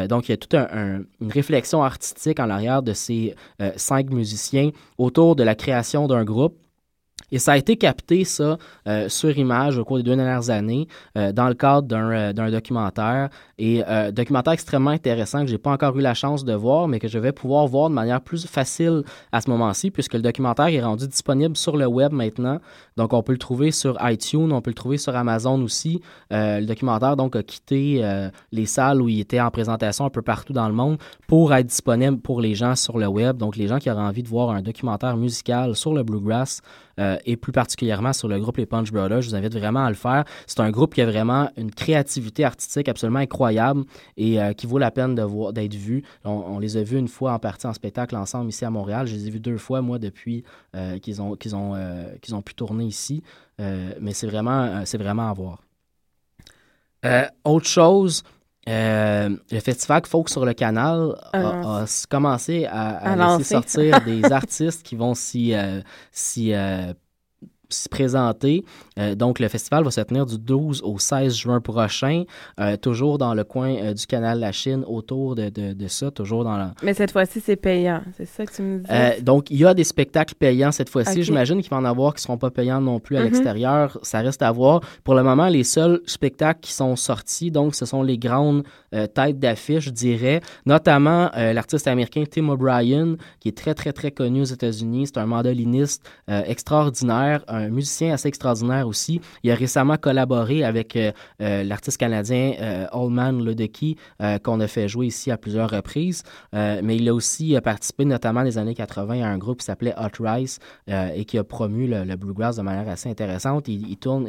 Donc, il y a toute un- un- une réflexion artistique en arrière de ces cinq musiciens autour de la création d'un groupe. Et ça a été capté, ça, euh, sur image au cours des deux dernières années, euh, dans le cadre d'un euh, documentaire. Et documentaire extrêmement intéressant que j'ai pas encore eu la chance de voir, mais que je vais pouvoir voir de manière plus facile à ce moment-ci, puisque le documentaire est rendu disponible sur le web maintenant. Donc, on peut le trouver sur iTunes, on peut le trouver sur Amazon aussi. Le documentaire, donc, a quitté les salles où il était en présentation un peu partout dans le monde pour être disponible pour les gens sur le web. Donc, les gens qui auraient envie de voir un documentaire musical sur le bluegrass, euh, et plus particulièrement sur le groupe Les Punch Brothers. Je vous invite vraiment à le faire. C'est un groupe qui a vraiment une créativité artistique absolument incroyable et euh, qui vaut la peine d'être vu. On, on les a vus une fois en partie en spectacle ensemble ici à Montréal. Je les ai vus deux fois, moi, depuis euh, qu'ils ont, qu'ils ont, qu'ils ont pu tourner ici. Mais c'est vraiment, c'est vraiment à voir. Autre chose, euh, le festival Folk sur le canal a, commencé à, à À laisser sortir des artistes qui vont s'y euh, euh, s'y présenter. Euh, donc, le festival va se tenir du 12 au 16 juin prochain, euh, toujours dans le coin euh, du canal La Chine, autour de, de, de ça, toujours dans la, Mais cette fois-ci, c'est payant. C'est ça que tu me dis? donc, il y a des spectacles payants cette fois-ci. J'imagine qu'il va en avoir qui ne seront pas payants non plus à Mhm. l'extérieur. Ça reste à voir. Pour le moment, les seuls spectacles qui sont sortis, donc, ce sont les grandes têtes d'affiche, je dirais. Notamment l'artiste américain Tim O'Brien, qui est très, très, très connu aux États-Unis. C'est un mandoliniste extraordinaire, un musicien assez extraordinaire aussi. Il a récemment collaboré avec euh, euh, l'artiste canadien euh, Allman Ledecky, euh, qu'on a fait jouer ici à plusieurs reprises. Mais il a aussi participé, notamment dans les années 80, à un groupe qui s'appelait Hot Rice et qui a promu le, bluegrass de manière assez intéressante. Il, tourne,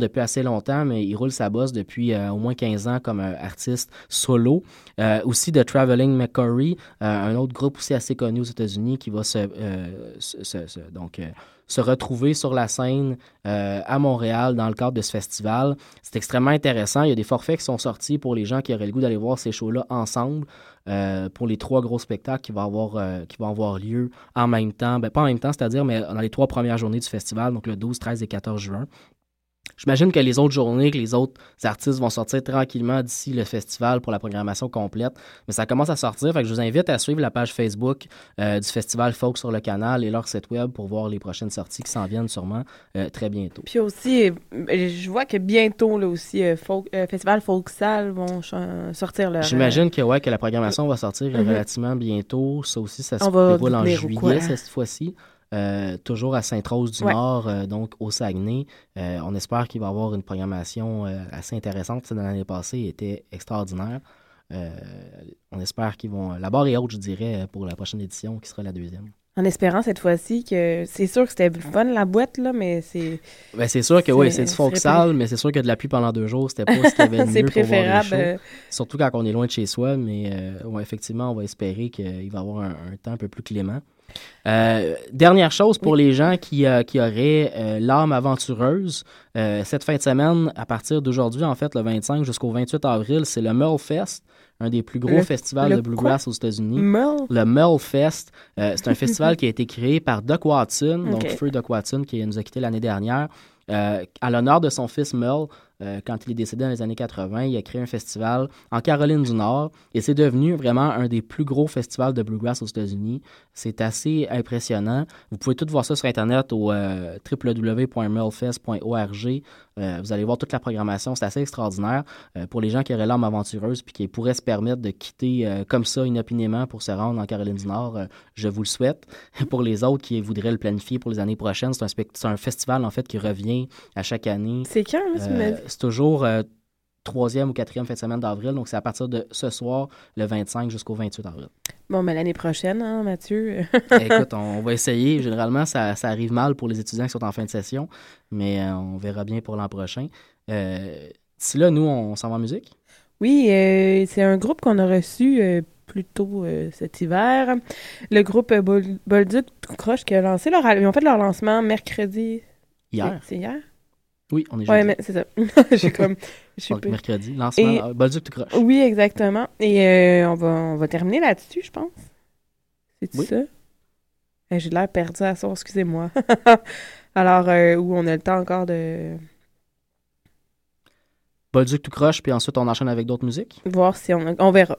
depuis assez longtemps, mais il roule sa bosse depuis au moins 15 ans comme artiste solo. Aussi de Traveling McCurry, euh, un autre groupe aussi assez connu aux États-Unis qui va se, donc, se retrouver sur la scène euh, à Montréal dans le cadre de ce festival. C'est extrêmement intéressant. Il y a des forfaits qui sont sortis pour les gens qui auraient le goût d'aller voir ces shows-là ensemble. euh, pour les trois gros spectacles qui vont avoir, euh, lieu en même temps. Ben, pas en même temps, c'est-à-dire, mais dans les trois premières journées du festival, donc le 12, 13 et 14 juin. J'imagine que les autres journées, que les autres artistes vont sortir tranquillement d'ici le festival pour la programmation complète. Mais ça commence à sortir. Fait que je vous invite à suivre la page Facebook euh, du festival Folk sur le canal et leur site web pour voir les prochaines sorties qui s'en viennent sûrement euh, très bientôt. Puis aussi, euh, je vois que bientôt, là aussi, euh, folk, Festival Folksal vont sortir leur... J'imagine que, ouais, que la programmation va sortir Mhm. relativement bientôt. Ça aussi, ça se déroule en juillet cette fois-ci. Euh, toujours à Sainte-Rose-du-Nord, euh, donc au Saguenay. Euh, on espère qu'il va y avoir une programmation assez intéressante. Celle de l'année passée était extraordinaire. On espère qu'ils vont. La barre est haute, je dirais, pour la prochaine édition, qui sera la deuxième. En espérant cette fois-ci que... C'est sûr que c'était fun, la boîte, là, mais c'est... Ben, c'est sûr que oui, C'est- du folk sale, mais c'est sûr que de la pluie pendant deux jours, c'était pas ce qu'il y avait de mieux pour voir les préférable, shows. Surtout quand on est loin de chez soi, mais euh, ouais, effectivement, on va espérer qu'il va y avoir un, un temps un peu plus clément. Euh, dernière chose pour les gens qui, euh, qui auraient euh, l'âme aventureuse, cette fin de semaine, à partir d'aujourd'hui, en fait, le 25 jusqu'au 28 avril, c'est le Merle Fest, un des plus gros Le- festivals le de bluegrass quoi? aux États-Unis. Le Merle Fest, c'est un festival qui a été créé par Doc Watson, donc Ok. Feu Doc Watson, qui nous a quittés l'année dernière. À l'honneur de son fils Merle, euh, quand il est décédé dans les années 80, il a créé un festival en Caroline du Nord et c'est devenu vraiment un des plus gros festivals de bluegrass aux États-Unis. C'est assez impressionnant. Vous pouvez tout voir ça sur Internet au euh. Euh, vous allez voir toute la programmation. C'est assez extraordinaire euh, pour les gens qui auraient l'âme aventureuse puis qui pourraient se permettre de quitter euh, comme ça inopinément pour se rendre en Caroline du Nord. je vous le souhaite. pour les autres qui voudraient le planifier pour les années prochaines, c'est un, festival en fait qui revient à chaque année. C'est quand, dit? c'est toujours troisième ou quatrième fin de semaine d'avril, donc c'est à partir de ce soir, le 25 jusqu'au 28 avril. Bon, mais l'année prochaine, hein, Mathieu? Écoute, on va essayer. Généralement, ça, ça arrive mal pour les étudiants qui sont en fin de session, mais euh, on verra bien pour l'an prochain. Euh, D'ici là, nous, on s'en va en musique? Oui, euh, c'est un groupe qu'on a reçu euh, plus tôt euh, cet hiver. Le groupe Bol- Bolduc Croche qui a lancé leur Ils ont fait leur lancement mercredi. Hier. C'est hier? Oui, on est Ouais, jeudi. mais c'est ça. Suis comme. Donc, mercredi, lancement, Et- euh, Bolduc Tout Croche. Oui, exactement. Et euh, on, va, on va terminer là-dessus, je pense. C'est Oui. ça? Euh, J'ai l'air perdu à ça, excusez-moi. Alors, euh, où on a le temps encore de Bolduc Tout Croche, puis ensuite, on enchaîne avec d'autres musiques? voir si on, on verra.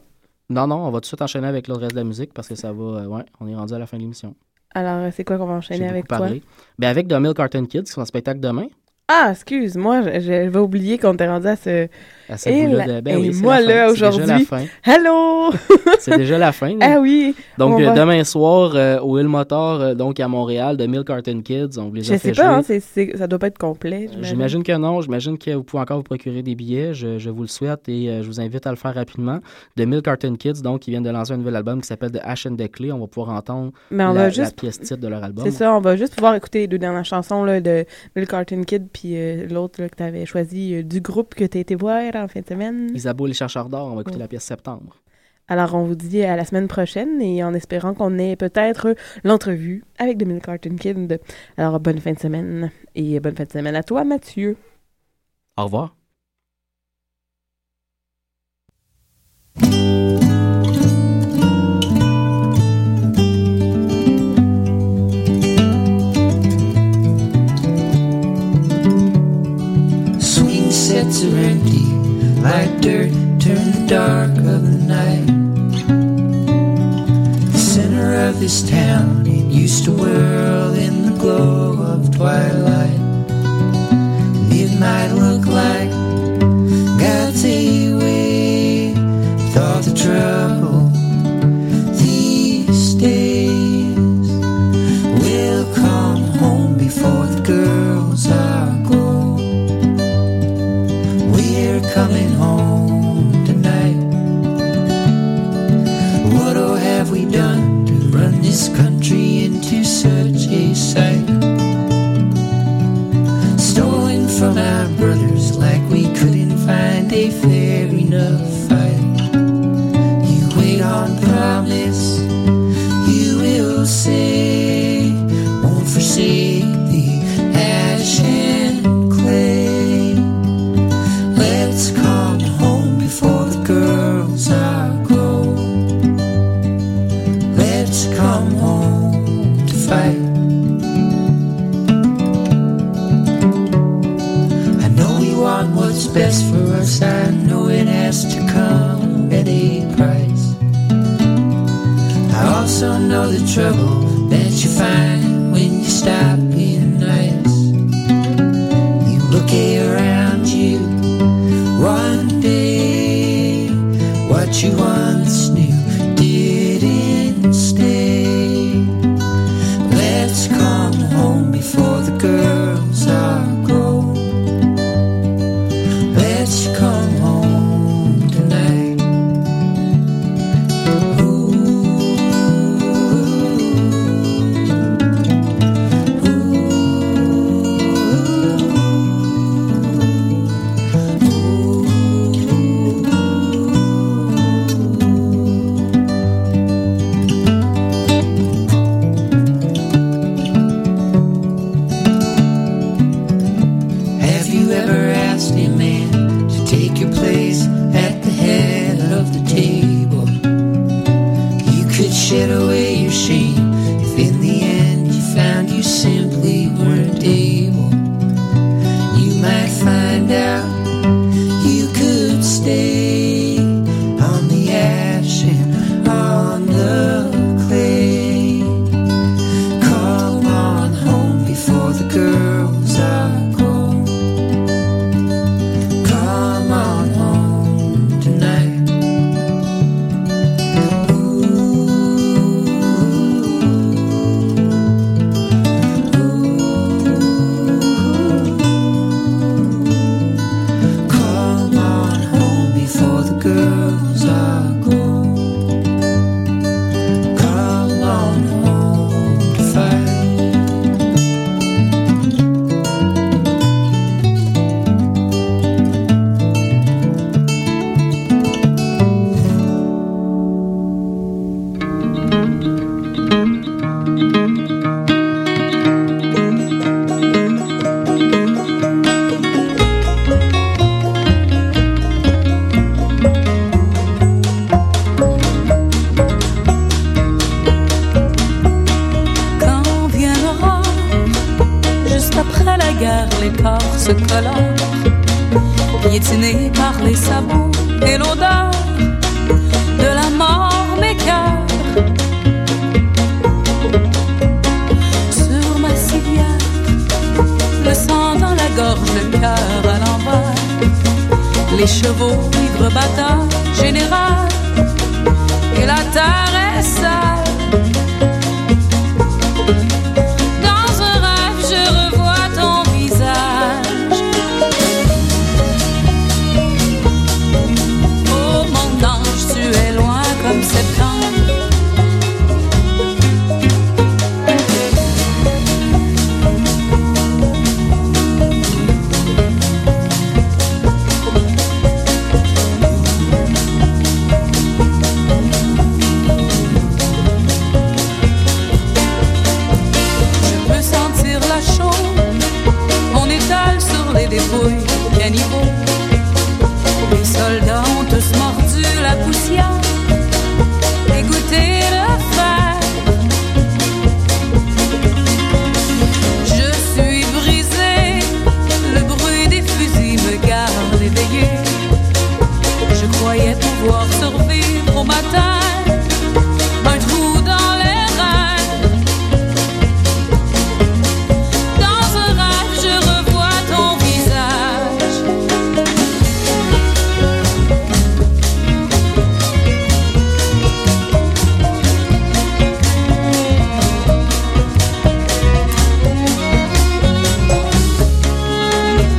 Non, non, on va tout de suite enchaîner avec le reste de la musique parce que ça va. euh, ouais, on est rendu à la fin de l'émission. Alors, c'est quoi qu'on va enchaîner avec beaucoup quoi? parlé. Ben, avec The Mill Carton Kids, qui sont en spectacle demain. Ah, excuse-moi, je- j'avais oublié qu'on était rendu à ce. À ce Et, bout-là la- de- ben et oui, c'est moi, la là, C'est déjà la aujourd'hui. fin. Hello! C'est déjà la fin. ah oui! Donc, on euh, va- demain soir, euh, au Hill Motor, euh, donc à Montréal, de Mill Carton Kids, on vous les Je a sais fait pas, hein, c'est- ça doit pas être complet. j'imagine. Que non. J'imagine que vous pouvez encore vous procurer des billets. Je, je vous le souhaite et je vous invite à le faire rapidement. De Mill Carton Kids, donc, qui viennent de lancer un nouvel album qui s'appelle The Ash and the Clay. On va pouvoir entendre Mais on la, va la juste- pièce titre de leur album. C'est ça, on va juste pouvoir écouter les deux dernières chansons là, de Bill Carton Kid puis l'autre que tu avais choisi du groupe que tu as été voir en fin de semaine. Isabeau les chercheurs d'or, on va écouter Ouais. la pièce Septembre. Alors, on vous dit à la semaine prochaine et en espérant qu'on ait peut-être l'entrevue avec The Bill Carton Kid. Alors, bonne fin de semaine et bonne fin de semaine à toi, Mathieu. Au revoir.